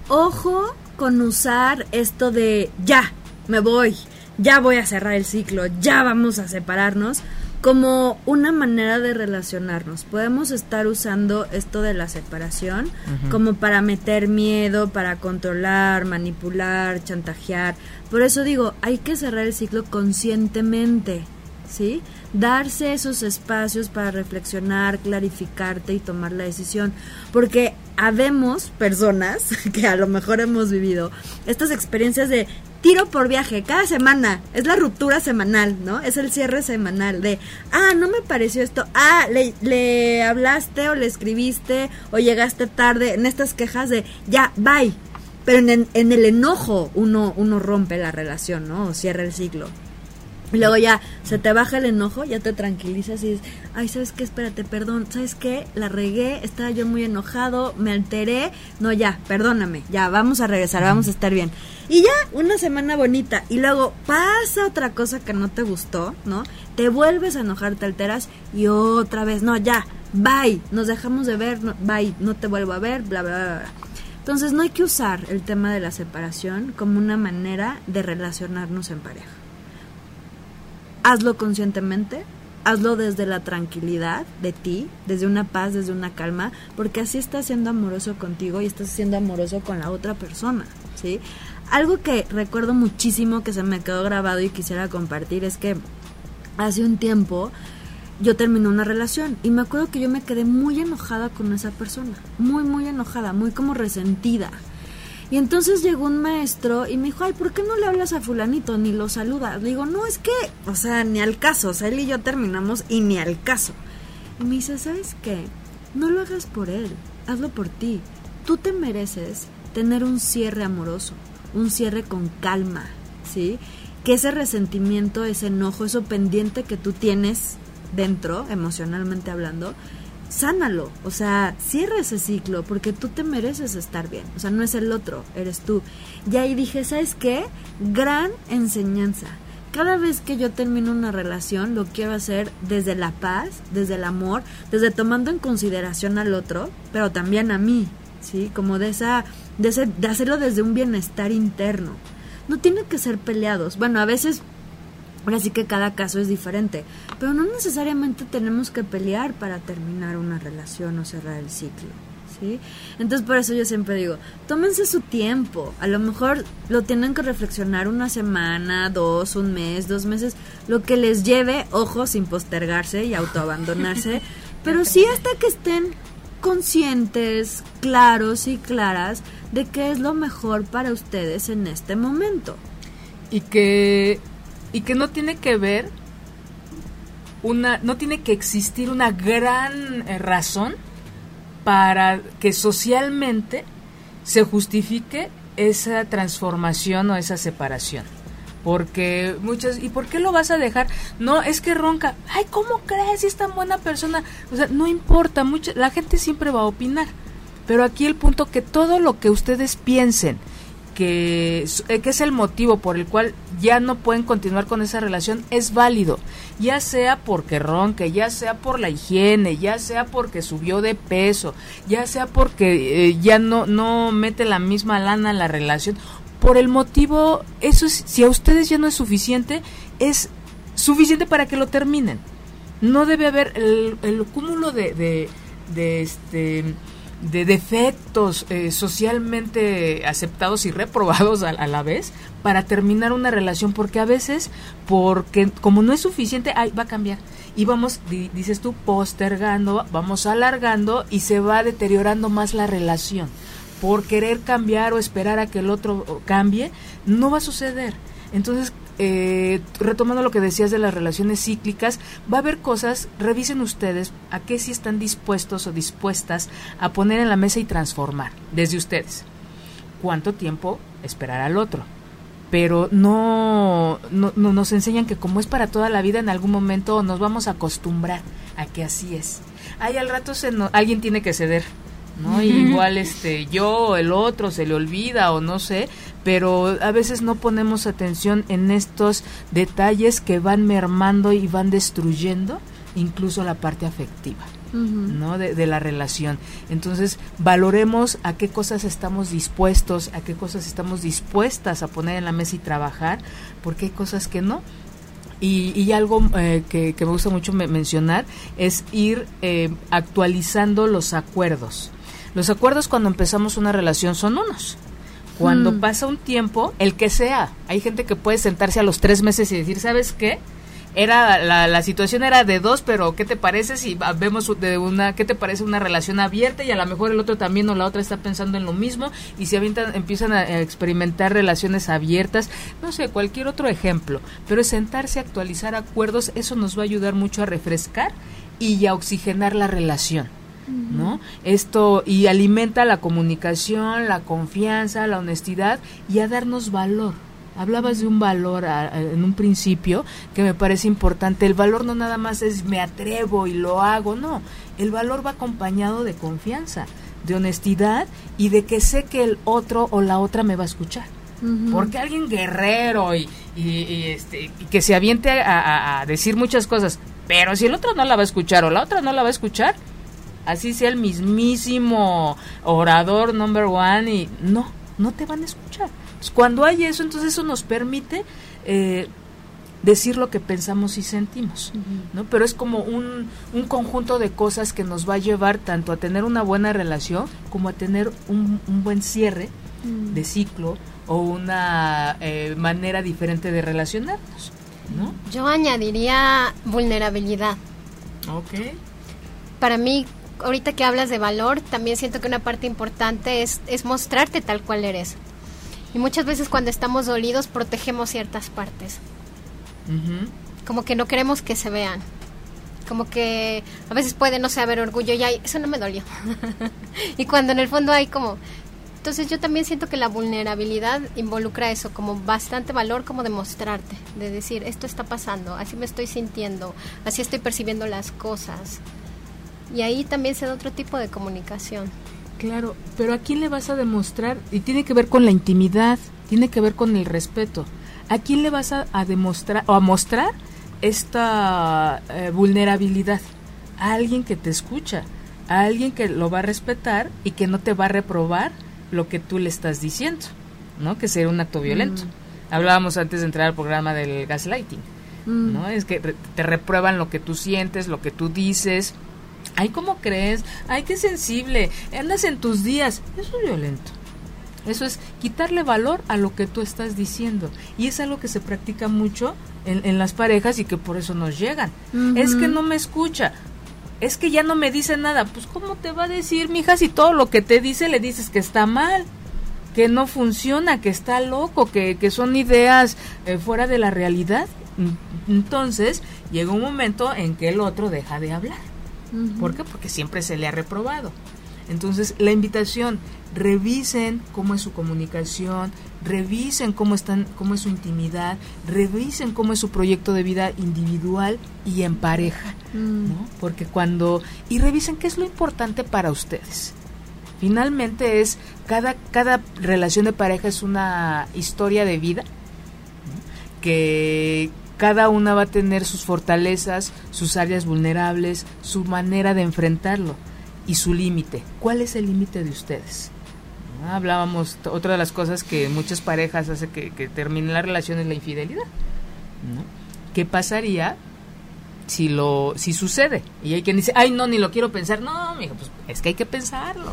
[SPEAKER 3] ojo con usar esto de ya, me voy, ya voy a cerrar el ciclo, ya vamos a separarnos, como una manera de relacionarnos. Podemos estar usando esto de la separación como para meter miedo, para controlar, manipular, chantajear. Por eso digo, hay que cerrar el ciclo conscientemente, ¿sí? Darse esos espacios para reflexionar, clarificarte y tomar la decisión. Porque habemos personas que a lo mejor hemos vivido estas experiencias de tiro por viaje cada semana, es la ruptura semanal, ¿no? Es el cierre semanal de, ah, no me pareció esto, ah, le, hablaste o le escribiste o llegaste tarde, en estas quejas de, ya, bye. Pero en, en el enojo uno, uno rompe la relación, ¿no? O cierra el ciclo. Y luego ya se te baja el enojo, ya te tranquilizas y dices, ay, ¿sabes qué? Espérate, perdón, ¿sabes qué? La regué, estaba yo muy enojado, me alteré, no, ya, perdóname, ya, vamos a regresar, vamos a estar bien. Y ya, una semana bonita, y luego pasa otra cosa que no te gustó, ¿no? Te vuelves a enojar, te alteras y otra vez, no, ya, bye, nos dejamos de ver, bye, no te vuelvo a ver, bla, bla, bla, bla. Entonces no hay que usar el tema de la separación como una manera de relacionarnos en pareja hazlo conscientemente, hazlo desde la tranquilidad de ti, desde una paz, desde una calma, porque así estás siendo amoroso contigo y estás siendo amoroso con la otra persona, ¿sí? Algo que recuerdo muchísimo que se me quedó grabado y quisiera compartir es que hace un tiempo yo terminé una relación y me acuerdo que yo me quedé muy enojada con esa persona, muy, muy enojada, muy como resentida. Y entonces llegó un maestro y me dijo, ay, ¿por qué no le hablas a fulanito ni lo saludas? Le digo, no, es que, o sea, ni al caso, o sea, él y yo terminamos y ni al caso. Y me dice, ¿sabes qué? No lo hagas por él, hazlo por ti. Tú te mereces tener un cierre amoroso, un cierre con calma, ¿sí? Que ese resentimiento, ese enojo, eso pendiente que tú tienes dentro, emocionalmente hablando, sánalo, o sea, cierra ese ciclo porque tú te mereces estar bien, o sea, no es el otro, eres tú. Y ahí dije, ¿sabes qué? Gran enseñanza. Cada vez que yo termino una relación, lo quiero hacer desde la paz, desde el amor, desde tomando en consideración al otro, pero también a mí, ¿sí? Como de esa, de, ese, de hacerlo desde un bienestar interno. No tiene que ser peleados. Bueno, a veces Ahora sí que cada caso es diferente, pero no necesariamente tenemos que pelear para terminar una relación o cerrar el ciclo. ¿Sí? Entonces por eso yo siempre digo, tómense su tiempo, a lo mejor lo tienen que reflexionar una semana, dos, un mes, dos meses, lo que les lleve, ojo, sin postergarse y autoabandonarse, pero sí hasta que estén conscientes, claros y claras de qué es lo mejor para ustedes en este momento.
[SPEAKER 2] Y que y que no tiene que ver una no tiene que existir una gran eh, razón para que socialmente se justifique esa transformación o esa separación. Porque muchas, ¿y por qué lo vas a dejar? No, es que ronca. Ay, ¿cómo crees? Si es tan buena persona. O sea, no importa, mucho, la gente siempre va a opinar. Pero aquí el punto que todo lo que ustedes piensen que, eh, que es el motivo por el cual ya no pueden continuar con esa relación es válido, ya sea porque ronque, ya sea por la higiene, ya sea porque subió de peso, ya sea porque eh, ya no, no mete la misma lana en la relación, por el motivo, eso es, si a ustedes ya no es suficiente, es suficiente para que lo terminen. No debe haber el, el cúmulo de, de, de este de defectos eh, socialmente aceptados y reprobados a, la vez para terminar una relación porque a veces porque como no es suficiente ay, va a cambiar. Y vamos dices tú postergando vamos alargando y se va deteriorando más la relación. Por querer cambiar o esperar a que el otro cambie no va a suceder. Entonces eh, retomando lo que decías de las relaciones cíclicas, va a haber cosas, revisen ustedes a qué si están dispuestos o dispuestas a poner en la mesa y transformar desde ustedes. ¿Cuánto tiempo esperar al otro? Pero no, no, nos enseñan que como es para toda la vida, en algún momento nos vamos a acostumbrar a que así es. Ahí al rato se alguien tiene que ceder ¿no? igual este yo o el otro se le olvida o no sé, pero a veces no ponemos atención en estos detalles que van mermando y van destruyendo incluso la parte afectiva. ¿no? De, de, la relación. Entonces, valoremos a qué cosas estamos dispuestos, a qué cosas estamos dispuestas a poner en la mesa y trabajar, porque hay cosas que no. Y, y algo eh, que, que, me gusta mucho mencionar es ir eh, actualizando los acuerdos. Los acuerdos cuando empezamos una relación son unos. Cuando mm. pasa un tiempo, el que sea, hay gente que puede sentarse a los tres meses y decir, ¿sabes qué? Era la, la situación era de dos, pero ¿qué te parece si vemos de una, qué te parece una relación abierta y a lo mejor el otro también o la otra está pensando en lo mismo y si avientan, empiezan a experimentar relaciones abiertas, no sé, cualquier otro ejemplo, pero sentarse, actualizar acuerdos, eso nos va a ayudar mucho a refrescar y a oxigenar la relación. ¿No? Esto y alimenta la comunicación, la confianza, la honestidad y a darnos valor. Hablabas de un valor en un principio que me parece importante. El valor no nada más es me atrevo y lo hago, no. El valor va acompañado de confianza, de honestidad y de que sé que el otro o la otra me va a escuchar. Porque alguien guerrero y, y, este, que se aviente a decir muchas cosas, pero si el otro no la va a escuchar o la otra no la va a escuchar, así sea el mismísimo orador number one y no, no te van a escuchar. cuando hay eso, entonces eso nos permite eh, decir lo que pensamos y sentimos, ¿no? Pero es como un, un conjunto de cosas que nos va a llevar tanto a tener una buena relación como a tener un, un buen cierre
[SPEAKER 3] Mm.
[SPEAKER 2] de ciclo o una eh, manera diferente de relacionarnos, ¿no?
[SPEAKER 4] Yo añadiría vulnerabilidad.
[SPEAKER 2] Ok.
[SPEAKER 4] Para mí, ahorita que hablas de valor, también siento que una parte importante es, es mostrarte tal cual eres. Y muchas veces cuando estamos dolidos protegemos ciertas partes. Como que no queremos que se vean. Como que a veces puede no sé, haber orgullo y ay, eso no me dolió. y cuando en el fondo hay como... Entonces yo también siento que la vulnerabilidad involucra eso, como bastante valor, como demostrarte, de decir, esto está pasando, así me estoy sintiendo, así estoy percibiendo las cosas. Y ahí también se da otro tipo de comunicación.
[SPEAKER 2] Claro, pero ¿a quién le vas a demostrar? Y tiene que ver con la intimidad, tiene que ver con el respeto. ¿A quién le vas a, a demostrar o a mostrar esta eh, vulnerabilidad? A alguien que te escucha, a alguien que lo va a respetar y que no te va a reprobar lo que tú le estás diciendo, ¿no? Que sería un acto violento. Hablábamos antes de entrar al programa del gaslighting,
[SPEAKER 3] Mm.
[SPEAKER 2] ¿no? Es que te reprueban lo que tú sientes, lo que tú dices. Ay, ¿cómo crees? Ay, qué sensible. Andas en tus días. Eso es violento. Eso es quitarle valor a lo que tú estás diciendo. Y es algo que se practica mucho en, en las parejas y que por eso nos llegan. Es que no me escucha. Es que ya no me dice nada. Pues, ¿cómo te va a decir, mija, si todo lo que te dice le dices que está mal? Que no funciona, que está loco, que, que son ideas eh, fuera de la realidad. Entonces, llega un momento en que el otro deja de hablar. ¿Por qué? Porque siempre se le ha reprobado. Entonces, la invitación, revisen cómo es su comunicación, revisen cómo están, cómo es su intimidad, revisen cómo es su proyecto de vida individual y en pareja,
[SPEAKER 3] Mm.
[SPEAKER 2] ¿no? Porque cuando y revisen qué es lo importante para ustedes. Finalmente es cada cada relación de pareja es una historia de vida ¿no? que cada una va a tener sus fortalezas, sus áreas vulnerables, su manera de enfrentarlo y su límite. ¿Cuál es el límite de ustedes? ¿No? Hablábamos, otra de las cosas que muchas parejas hace que, que termine la relación es la infidelidad. ¿no? ¿Qué pasaría si lo si sucede? Y hay quien dice, ay, no, ni lo quiero pensar. No, mijo, pues es que hay que pensarlo.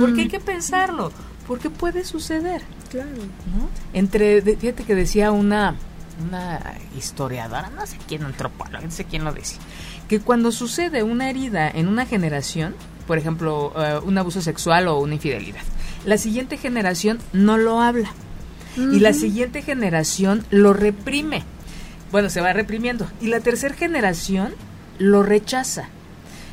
[SPEAKER 2] ¿Por qué hay que pensarlo? Porque puede suceder.
[SPEAKER 3] Claro.
[SPEAKER 2] ¿no? Entre, fíjate que decía una, una historiadora, no sé quién, antropóloga, no sé quién lo decía, que cuando sucede una herida en una generación, por ejemplo, eh, un abuso sexual o una infidelidad, la siguiente generación no lo habla y la siguiente generación lo reprime. Bueno, se va reprimiendo y la tercera generación lo rechaza.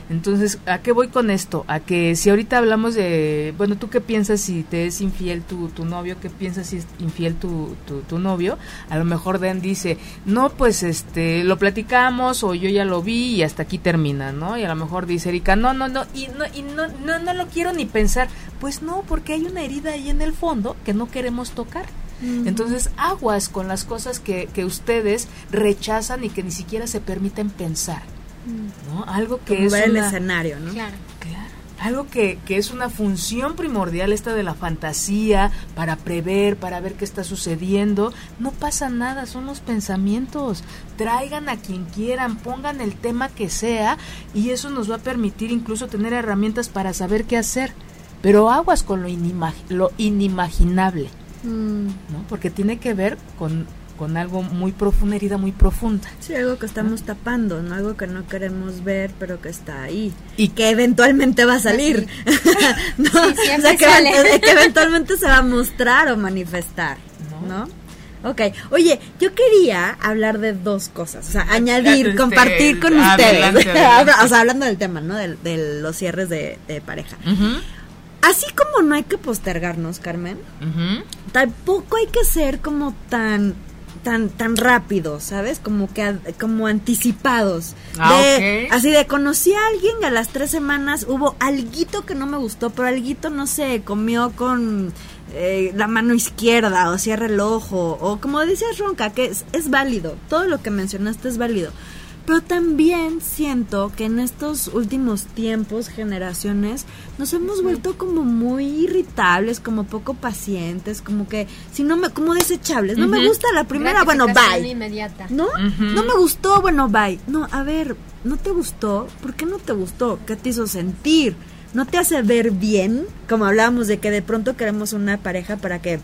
[SPEAKER 2] Entonces, ¿a qué voy con esto? A que si ahorita hablamos de, bueno, ¿tú qué piensas si te es infiel tu, tu novio? ¿Qué piensas si es infiel tu, tu, tu novio? A lo mejor Dan dice, no, pues este, lo platicamos o yo ya lo vi y hasta aquí termina, ¿no? Y a lo mejor dice Erika, no, no, no, y no, y no, no, no lo quiero ni pensar. Pues no, porque hay una herida ahí en el fondo que no queremos tocar. Entonces, aguas con las cosas que, que ustedes rechazan y que ni siquiera se permiten pensar. ¿No? Algo que
[SPEAKER 3] Como
[SPEAKER 2] es
[SPEAKER 3] ver el
[SPEAKER 2] una-
[SPEAKER 3] escenario, ¿no?
[SPEAKER 4] Claro.
[SPEAKER 2] Claro. Algo que, que es una función primordial esta de la fantasía, para prever, para ver qué está sucediendo. No pasa nada, son los pensamientos. Traigan a quien quieran, pongan el tema que sea y eso nos va a permitir incluso tener herramientas para saber qué hacer. Pero aguas con lo, inimag- lo inimaginable,
[SPEAKER 3] Mm.
[SPEAKER 2] ¿no? Porque tiene que ver con, con algo muy profundo, una herida muy profunda.
[SPEAKER 3] Sí, algo que estamos tapando, ¿no? Algo que no queremos ver, pero que está ahí.
[SPEAKER 2] Y
[SPEAKER 3] que eventualmente va a salir. ¿No?
[SPEAKER 4] Sí, siempre
[SPEAKER 3] o sea, que,
[SPEAKER 4] sale.
[SPEAKER 3] que eventualmente se va a mostrar o manifestar, ¿no? Ok, oye, yo quería hablar de dos cosas, o sea, añadir, compartir con
[SPEAKER 2] adelante,
[SPEAKER 3] ustedes,
[SPEAKER 2] adelante.
[SPEAKER 3] o sea, hablando del tema, ¿no? De, de los cierres de, de pareja. Así como no hay que postergarnos, Carmen, tampoco hay que ser como tan tan tan rápidos, ¿sabes? Como que como anticipados.
[SPEAKER 2] Ah,
[SPEAKER 3] de. Así de conocí a alguien a las tres semanas hubo alguito que no me gustó, pero alguito no sé, comió con eh, la mano izquierda o cierra el ojo o como decías Ronca, que es, es válido, todo lo que mencionaste es válido. Pero también siento que en estos últimos tiempos, generaciones, nos hemos vuelto como muy irritables, como poco pacientes, como que si no me como desechables, no me gusta la primera, bueno, bye.
[SPEAKER 4] Inmediata.
[SPEAKER 3] ¿No? No me gustó, bueno, bye. No, a ver, ¿no te gustó? ¿Por qué no te gustó? ¿Qué te hizo sentir? ¿No te hace ver bien? Como hablábamos de que de pronto queremos una pareja para que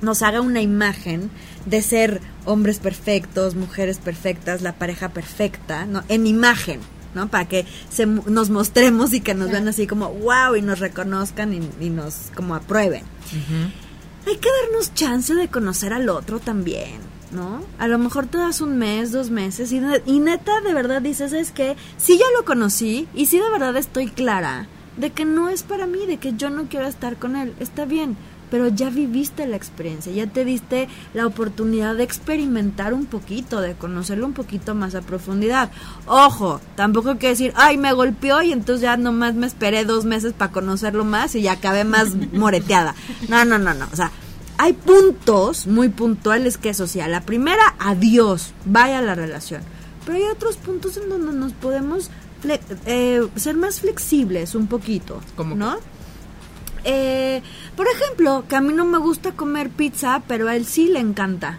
[SPEAKER 3] nos haga una imagen de ser hombres perfectos, mujeres perfectas, la pareja perfecta, ¿no? En imagen, ¿no? Para que se, nos mostremos y que nos vean así como, wow, y nos reconozcan y, nos como aprueben. Hay que darnos chance de conocer al otro también, ¿no? A lo mejor te das un mes, dos meses y, y neta de verdad dices, es que sí ya lo conocí y sí de verdad estoy clara de que no es para mí, de que yo no quiero estar con él, está bien, pero ya viviste la experiencia, ya te diste la oportunidad de experimentar un poquito, de conocerlo un poquito más a profundidad. Ojo, tampoco hay que decir, ay, me golpeó y entonces ya nomás me esperé dos meses para conocerlo más y ya acabé más moreteada. No, no, no, no. O sea, hay puntos muy puntuales que eso sea. La primera, adiós, vaya la relación. Pero hay otros puntos en donde nos podemos eh, ser más flexibles un poquito, ¿Cómo ¿no? Eh, por ejemplo, que a mí no me gusta comer pizza, pero a él sí le encanta.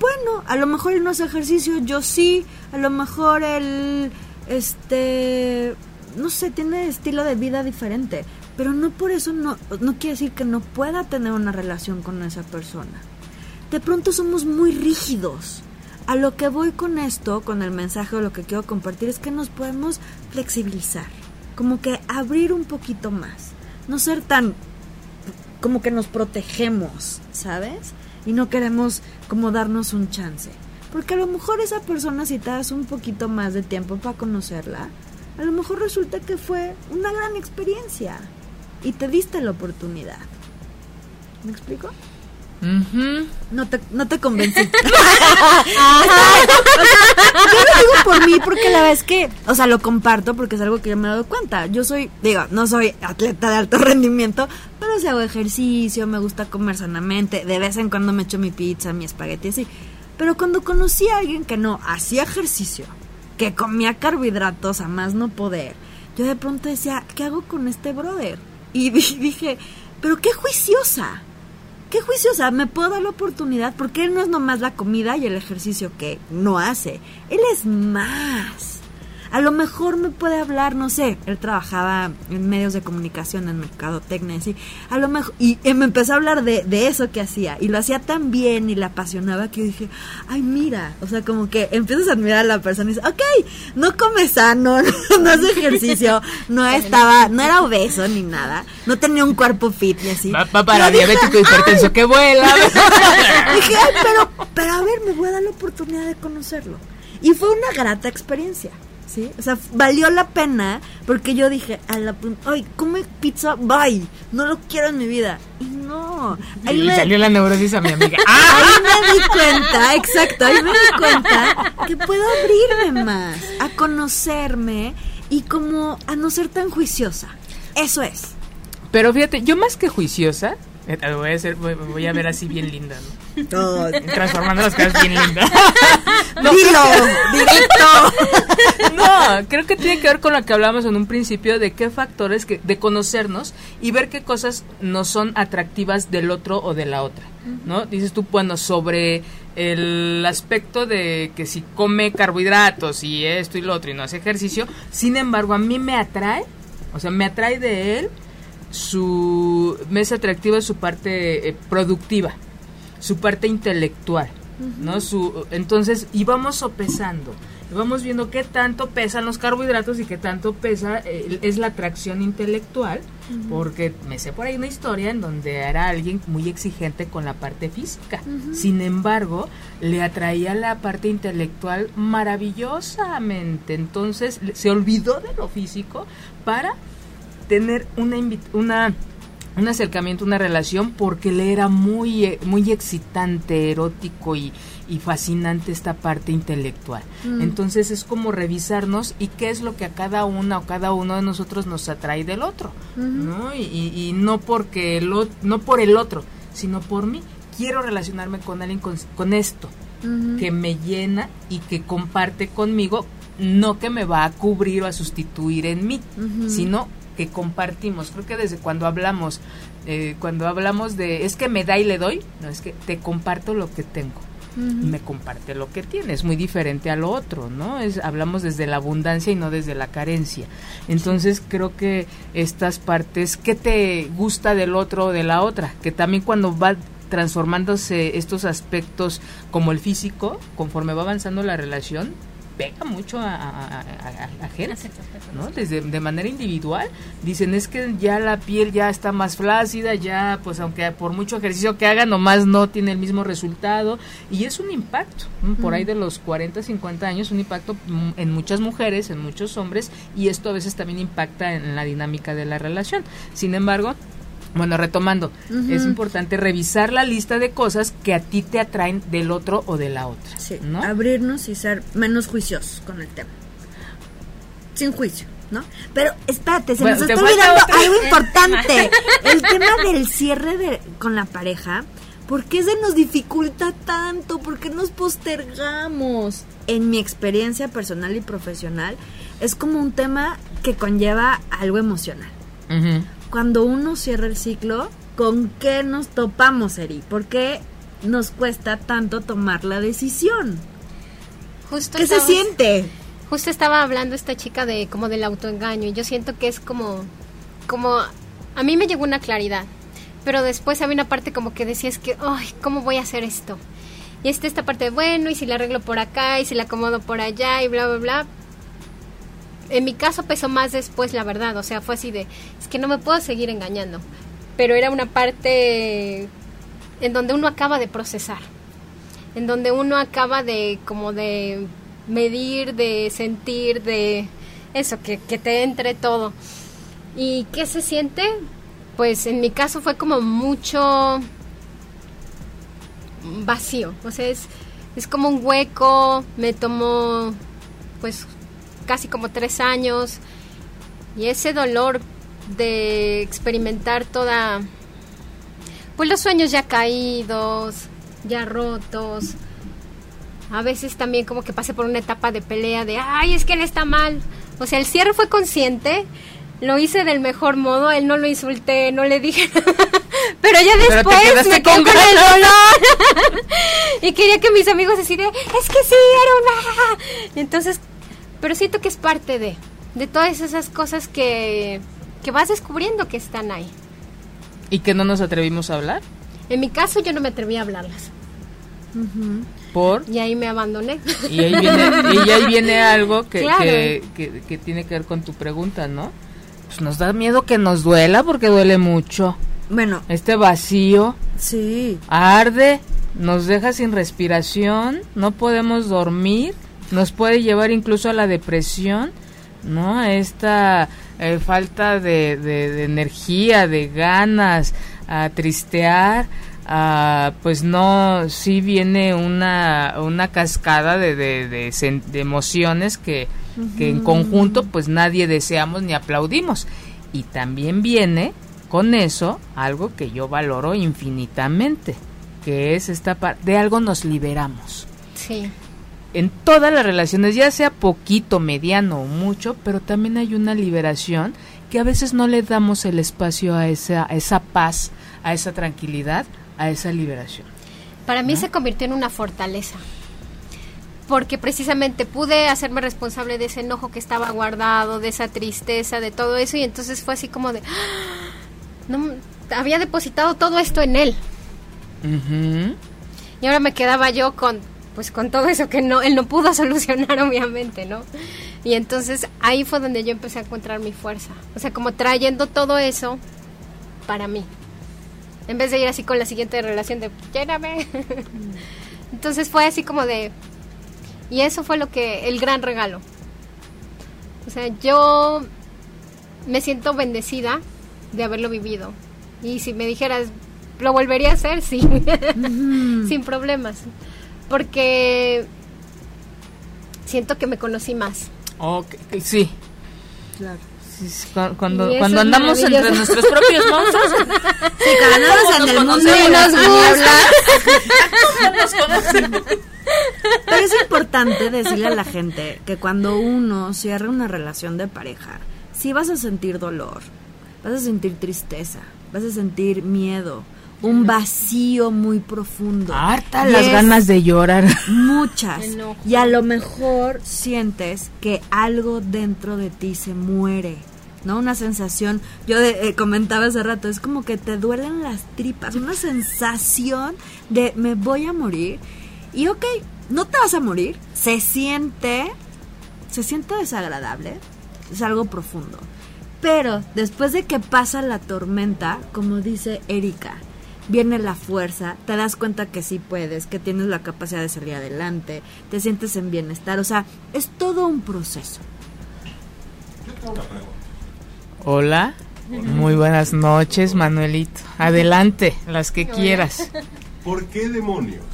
[SPEAKER 3] Bueno, a lo mejor él no hace ejercicio, yo sí. A lo mejor él, este, no sé, tiene estilo de vida diferente. Pero no por eso no, no quiere decir que no pueda tener una relación con esa persona. De pronto somos muy rígidos. A lo que voy con esto, con el mensaje o lo que quiero compartir, es que nos podemos flexibilizar. Como que abrir un poquito más no ser tan como que nos protegemos, ¿sabes? Y no queremos como darnos un chance. Porque a lo mejor esa persona, si te das un poquito más de tiempo para conocerla, a lo mejor resulta que fue una gran experiencia y te diste la oportunidad. ¿Me explico? No te, no te convencí. yo lo digo por mí porque la verdad es que, o sea, lo comparto porque es algo que yo me he dado cuenta. Yo soy, digo, no soy atleta de alto rendimiento, pero si hago ejercicio, me gusta comer sanamente, de vez en cuando me echo mi pizza, mi espagueti, así. Pero cuando conocí a alguien que no hacía ejercicio, que comía carbohidratos a más no poder, yo de pronto decía, ¿qué hago con este brother? Y dije, pero qué juiciosa qué juiciosa, me puedo dar la oportunidad porque él no es nomás la comida y el ejercicio que no hace, él es más. A lo mejor me puede hablar, no sé, él trabajaba en medios de comunicación, en mercadotecnia, y a lo mejor, y, me empezó a hablar de, de, eso que hacía, y lo hacía tan bien y le apasionaba que yo dije, ay, mira, o sea, como que empiezas a admirar a la persona y dices, ok, no come sano, no, hace ejercicio, no estaba, no era obeso ni nada, no tenía un cuerpo fit y así.
[SPEAKER 2] Va, para diabético y hipertenso, que vuela.
[SPEAKER 3] dije, ay, pero, pero a ver, me voy a dar la oportunidad de conocerlo. Y fue una grata experiencia. ¿Sí? O sea, valió la pena porque yo dije, a la ay, come pizza, bye, no lo quiero en mi vida. Y no.
[SPEAKER 2] Ahí y salió la neurosis a mi amiga.
[SPEAKER 3] Ahí me di cuenta, exacto, ahí me di cuenta que puedo abrirme más, a conocerme y como a no ser tan juiciosa. Eso es.
[SPEAKER 2] Pero fíjate, yo más que juiciosa, voy a, voy, a ver así bien linda, ¿no? Transformando las cosas bien lindas.
[SPEAKER 3] no, Dilo, directo.
[SPEAKER 2] no, creo que tiene que ver con lo que hablamos en un principio de qué factores, que, de conocernos y ver qué cosas no son atractivas del otro o de la otra, ¿no? Dices tú, bueno, sobre el aspecto de que si come carbohidratos y esto y lo otro y no hace ejercicio, sin embargo, a mí me atrae, o sea, me atrae de él su me es atractiva su parte eh, productiva, su parte intelectual, ¿no? Su entonces íbamos sopesando, vamos viendo qué tanto pesan los carbohidratos y qué tanto pesa eh, es la atracción intelectual, porque me sé por ahí una historia en donde era alguien muy exigente con la parte física. Sin embargo, le atraía la parte intelectual maravillosamente. Entonces, se olvidó de lo físico para tener una, una un acercamiento, una relación, porque le era muy, eh, muy excitante, erótico y, fascinante esta parte intelectual. Mm. Entonces es como revisarnos y qué es lo que a cada una o cada uno de nosotros nos atrae del otro, ¿no? Y, no porque el, no por el otro, sino por mí. Quiero relacionarme con alguien con, esto, que me llena y que comparte conmigo, no que me va a cubrir o a sustituir en mí, sino que compartimos. Creo que desde cuando hablamos, eh, cuando hablamos de es que me da y le doy, no es que te comparto lo que tengo me comparte lo que tiene. Es muy diferente a lo otro, ¿no? Es, hablamos desde la abundancia y no desde la carencia. Entonces creo que estas partes, ¿qué te gusta del otro o de la otra? Que también cuando va transformándose estos aspectos como el físico, conforme va avanzando la relación, pega mucho a, a, ¿no? Desde, de manera individual. Dicen, es que ya la piel ya está más flácida, ya, pues aunque por mucho ejercicio que haga, nomás no tiene el mismo resultado. Y es un impacto, por ahí de los 40, 50 años, un impacto en muchas mujeres, en muchos hombres, y esto a veces también impacta en la dinámica de la relación. Sin embargo, bueno, retomando, es importante revisar la lista de cosas que a ti te atraen del otro o de la otra.
[SPEAKER 3] Sí, abrirnos y ser menos juiciosos con el tema. Sin juicio, ¿no? Pero espérate, se nos está olvidando algo importante. el tema del cierre de, con la pareja. ¿Por qué se nos dificulta tanto? ¿Por qué nos postergamos? En mi experiencia personal y profesional, es como un tema que conlleva algo emocional cuando uno cierra el ciclo, ¿con qué nos topamos, Eri? ¿Por qué nos cuesta tanto tomar la decisión?
[SPEAKER 4] Justo
[SPEAKER 3] ¿Qué se siente?
[SPEAKER 4] Justo estaba hablando esta chica de como del autoengaño y yo siento que es como como a mí me llegó una claridad, pero después había una parte como que decía es que, ay, ¿cómo voy a hacer esto? Y está esta parte de, bueno, y si la arreglo por acá, y si la acomodo por allá, y bla, bla, bla, en mi caso pesó más después, la verdad. O sea, fue así de, es que no me puedo seguir engañando. Pero era una parte en donde uno acaba de procesar. En donde uno acaba de, como de medir, de sentir, de eso, que, que te entre todo. ¿Y qué se siente? Pues en mi caso fue como mucho vacío. O sea, es, es como un hueco. Me tomó, pues, casi como tres años y ese dolor de experimentar toda, pues los sueños ya caídos, ya rotos. A veces también como que pasé por una etapa de pelea de, ay, es que él está mal. O sea, el cierre fue consciente, lo hice del mejor modo, él no lo insulté, no le dije Pero ya después me quedé con, el dolor. y quería que mis amigos decidieran, es que sí, era una... Entonces pero siento que es parte de, de todas esas cosas que, que vas descubriendo que están ahí.
[SPEAKER 2] ¿Y que no nos atrevimos a hablar?
[SPEAKER 4] En mi caso yo no me atreví a hablarlas.
[SPEAKER 2] ¿Por?
[SPEAKER 4] Y ahí me abandoné.
[SPEAKER 2] Y ahí viene, y ahí viene algo que, que, que, tiene que ver con tu pregunta, ¿no? Pues nos da miedo que nos duela porque duele mucho.
[SPEAKER 3] Bueno.
[SPEAKER 2] Este vacío.
[SPEAKER 3] Sí.
[SPEAKER 2] Arde, nos deja sin respiración, no podemos dormir nos puede llevar incluso a la depresión, ¿no? A esta eh, falta de, energía, de ganas, a tristear, a, pues no, sí viene una, una cascada de, de, emociones que, que en conjunto pues nadie deseamos ni aplaudimos. Y también viene con eso algo que yo valoro infinitamente, que es esta parte, de algo nos liberamos.
[SPEAKER 4] Sí
[SPEAKER 2] en todas las relaciones, ya sea poquito, mediano o mucho, pero también hay una liberación que a veces no le damos el espacio a esa, esa paz, a esa tranquilidad, a esa liberación.
[SPEAKER 4] Para mí se convirtió en una fortaleza, porque precisamente pude hacerme responsable de ese enojo que estaba guardado, de esa tristeza, de todo eso, y entonces fue así como de, ¡Ah! no, había depositado todo esto en él. Y ahora me quedaba yo con pues con todo eso que no él no pudo solucionar obviamente, ¿no? Y entonces ahí fue donde yo empecé a encontrar mi fuerza, o sea, como trayendo todo eso para mí. En vez de ir así con la siguiente relación de lléname. entonces fue así como de y eso fue lo que el gran regalo. O sea, yo me siento bendecida de haberlo vivido. Y si me dijeras, ¿lo volvería a hacer? Sí, sin problemas porque siento que me conocí más.
[SPEAKER 2] Ok, sí. Claro. cuando cuando andamos entre nuestros propios monstruos.
[SPEAKER 3] Sí, cuando andamos en el mundo las
[SPEAKER 2] nos.
[SPEAKER 3] Pero es importante decirle a la gente que cuando uno cierra una relación de pareja, sí vas a sentir dolor, vas a sentir tristeza, vas a sentir miedo, un vacío muy profundo.
[SPEAKER 2] Harta las ganas de llorar.
[SPEAKER 3] Muchas. Y a lo mejor sientes que algo dentro de ti se muere. ¿no? Una sensación, yo eh, comentaba hace rato, es como que te duelen las tripas, una sensación de me voy a morir. Y ok, no te vas a morir, se siente, se siente desagradable, es algo profundo. Pero después de que pasa la tormenta, como dice Erika, viene la fuerza, te das cuenta que sí puedes, que tienes la capacidad de salir adelante, te sientes en bienestar, o sea, es todo un proceso.
[SPEAKER 2] Hola, muy buenas noches, Manuelito. Adelante, las que quieras.
[SPEAKER 1] ¿Por qué demonios?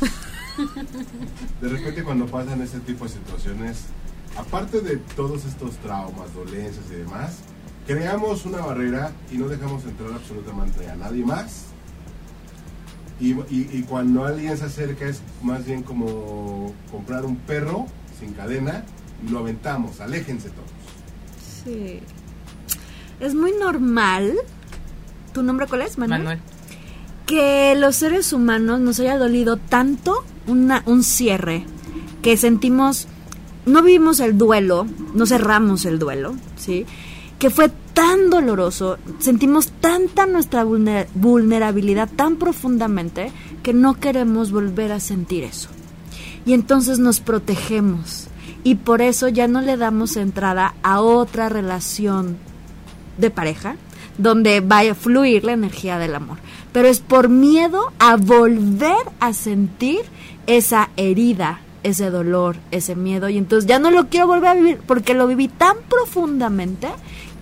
[SPEAKER 1] De repente cuando pasan este tipo de situaciones, aparte de todos estos traumas, dolencias y demás, creamos una barrera y no dejamos entrar absolutamente a nadie más y, cuando alguien se acerca es más bien como comprar un perro sin cadena y lo aventamos, aléjense todos.
[SPEAKER 3] Sí. Es muy normal. ¿Tu nombre cuál es, Manuel? Manuel. Que los seres humanos nos haya dolido tanto una, un cierre que sentimos, no vivimos el duelo, no cerramos el duelo, ¿sí? Que fue doloroso, sentimos tanta nuestra vulnerabilidad tan profundamente que no queremos volver a sentir eso. Y entonces nos protegemos y por eso ya no le damos entrada a otra relación de pareja donde vaya a fluir la energía del amor. Pero es por miedo a volver a sentir esa herida, ese dolor, ese miedo. Y entonces ya no lo quiero volver a vivir porque lo viví tan profundamente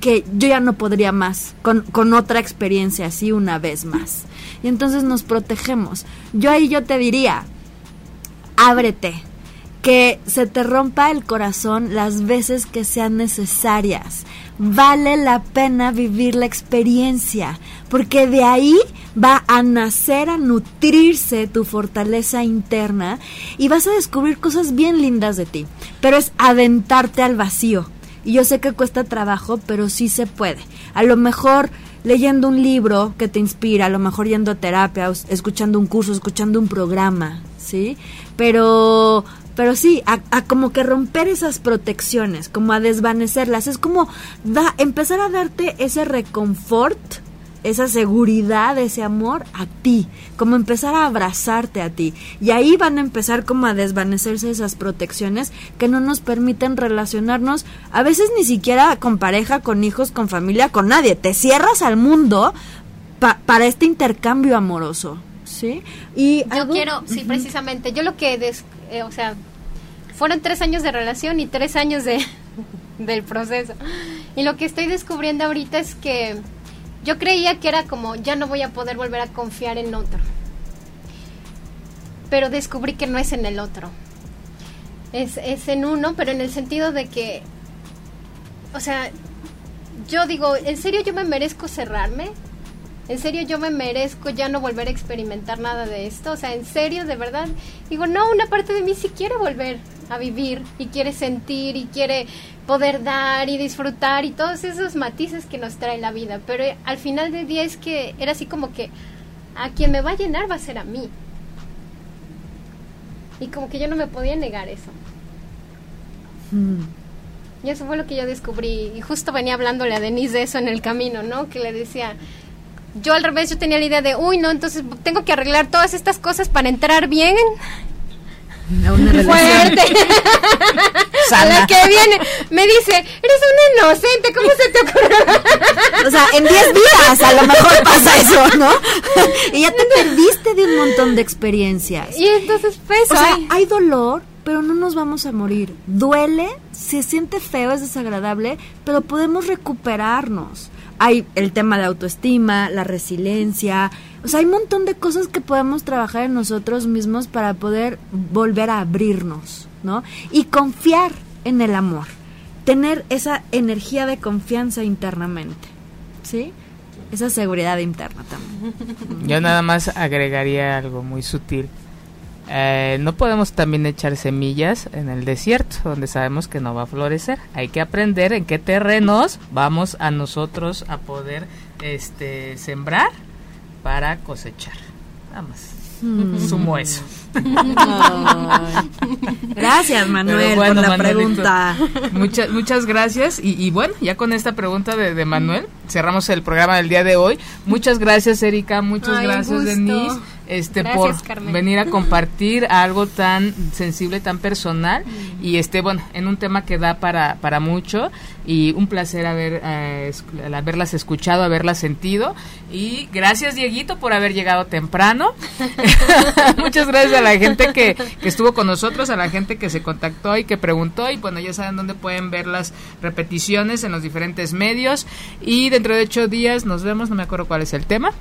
[SPEAKER 3] que yo ya no podría más con, con otra experiencia así una vez más. Y entonces nos protegemos. Yo ahí yo te diría, ábrete, que se te rompa el corazón las veces que sean necesarias. Vale la pena vivir la experiencia, porque de ahí va a nacer, a nutrirse tu fortaleza interna y vas a descubrir cosas bien lindas de ti. Pero es aventarte al vacío y yo sé que cuesta trabajo, pero sí se puede. A lo mejor leyendo un libro que te inspira, a lo mejor yendo a terapia, escuchando un curso, escuchando un programa, ¿sí? Pero pero sí, a, como que romper esas protecciones, como a desvanecerlas, es como da, empezar a darte ese reconfort esa seguridad, ese amor a ti, como empezar a abrazarte a ti. Y ahí van a empezar como a desvanecerse esas protecciones que no nos permiten relacionarnos, a veces ni siquiera con pareja, con hijos, con familia, con nadie. Te cierras al mundo para este intercambio amoroso. ¿Sí?
[SPEAKER 4] Y yo quiero, sí, precisamente, yo lo que, eh, o sea, fueron tres años de relación y tres años de, del proceso. Y lo que estoy descubriendo ahorita es que yo creía que era como, ya no voy a poder volver a confiar en otro. Pero descubrí que no es en el otro. Es, es en uno, pero en el sentido de que, o sea, yo digo, ¿en serio yo me merezco cerrarme? ¿En serio yo me merezco ya no volver a experimentar nada de esto? O sea, ¿en serio, de verdad? Digo, no, una parte de mí sí quiere volver a vivir y quiere sentir y quiere poder dar y disfrutar y todos esos matices que nos trae la vida. Pero al final del día es que era así como que a quien me va a llenar va a ser a mí. Y como que yo no me podía negar eso. Mm. Y eso fue lo que yo descubrí. Y justo venía hablándole a Denise de eso en el camino, ¿no? Que le decía, yo al revés, yo tenía la idea de, uy, no, entonces tengo que arreglar todas estas cosas para entrar bien a una fuerte. A la que viene me dice eres una inocente cómo se te ocurre
[SPEAKER 3] o sea en 10 días a lo mejor pasa eso no y ya te perdiste de un montón de experiencias.
[SPEAKER 4] Y entonces pues
[SPEAKER 3] o sea hay dolor pero no nos vamos a morir. Duele se siente feo es desagradable pero podemos recuperarnos hay el tema de autoestima la resiliencia o sea, hay un montón de cosas que podemos trabajar en nosotros mismos para poder volver a abrirnos, ¿no? Y confiar en el amor. Tener esa energía de confianza internamente, ¿sí? Esa seguridad interna también.
[SPEAKER 2] Yo nada más agregaría algo muy sutil. Eh, no podemos también echar semillas en el desierto, donde sabemos que no va a florecer. Hay que aprender en qué terrenos vamos a nosotros a poder este, sembrar para cosechar. Nada más.
[SPEAKER 3] Mm.
[SPEAKER 2] Sumo eso.
[SPEAKER 3] Gracias, Manuel,
[SPEAKER 2] bueno,
[SPEAKER 3] por la
[SPEAKER 2] Manuelito,
[SPEAKER 3] pregunta.
[SPEAKER 2] Muchas, muchas gracias. Y, y bueno, ya con esta pregunta de, de Manuel, cerramos el programa del día de hoy. Muchas gracias, Erika. Muchas
[SPEAKER 4] Ay,
[SPEAKER 2] gracias. Denise, este,
[SPEAKER 4] Gracias,
[SPEAKER 2] por
[SPEAKER 4] Carmen.
[SPEAKER 2] venir a compartir algo tan sensible, tan personal. Y este, bueno, en un tema que da para, para mucho. Y un placer haber, eh, haberlas escuchado, haberlas sentido. Y gracias, Dieguito, por haber llegado temprano. Muchas gracias a la gente que, que estuvo con nosotros, a la gente que se contactó y que preguntó. Y bueno, ya saben dónde pueden ver las repeticiones en los diferentes medios. Y dentro de ocho días nos vemos, no me acuerdo cuál es el tema.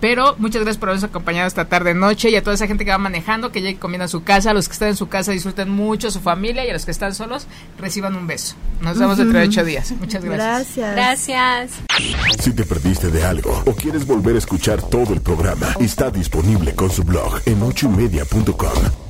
[SPEAKER 2] Pero muchas gracias por habernos acompañado esta tarde noche y a toda esa gente que va manejando, que llegue comiendo a su casa, a los que están en su casa disfruten mucho a su familia y a los que están solos reciban un beso. Nos vemos dentro de ocho días. Muchas gracias.
[SPEAKER 3] Gracias.
[SPEAKER 4] Gracias.
[SPEAKER 5] Si te perdiste de algo o quieres volver a escuchar todo el programa, está disponible con su blog en ochoymedia.com.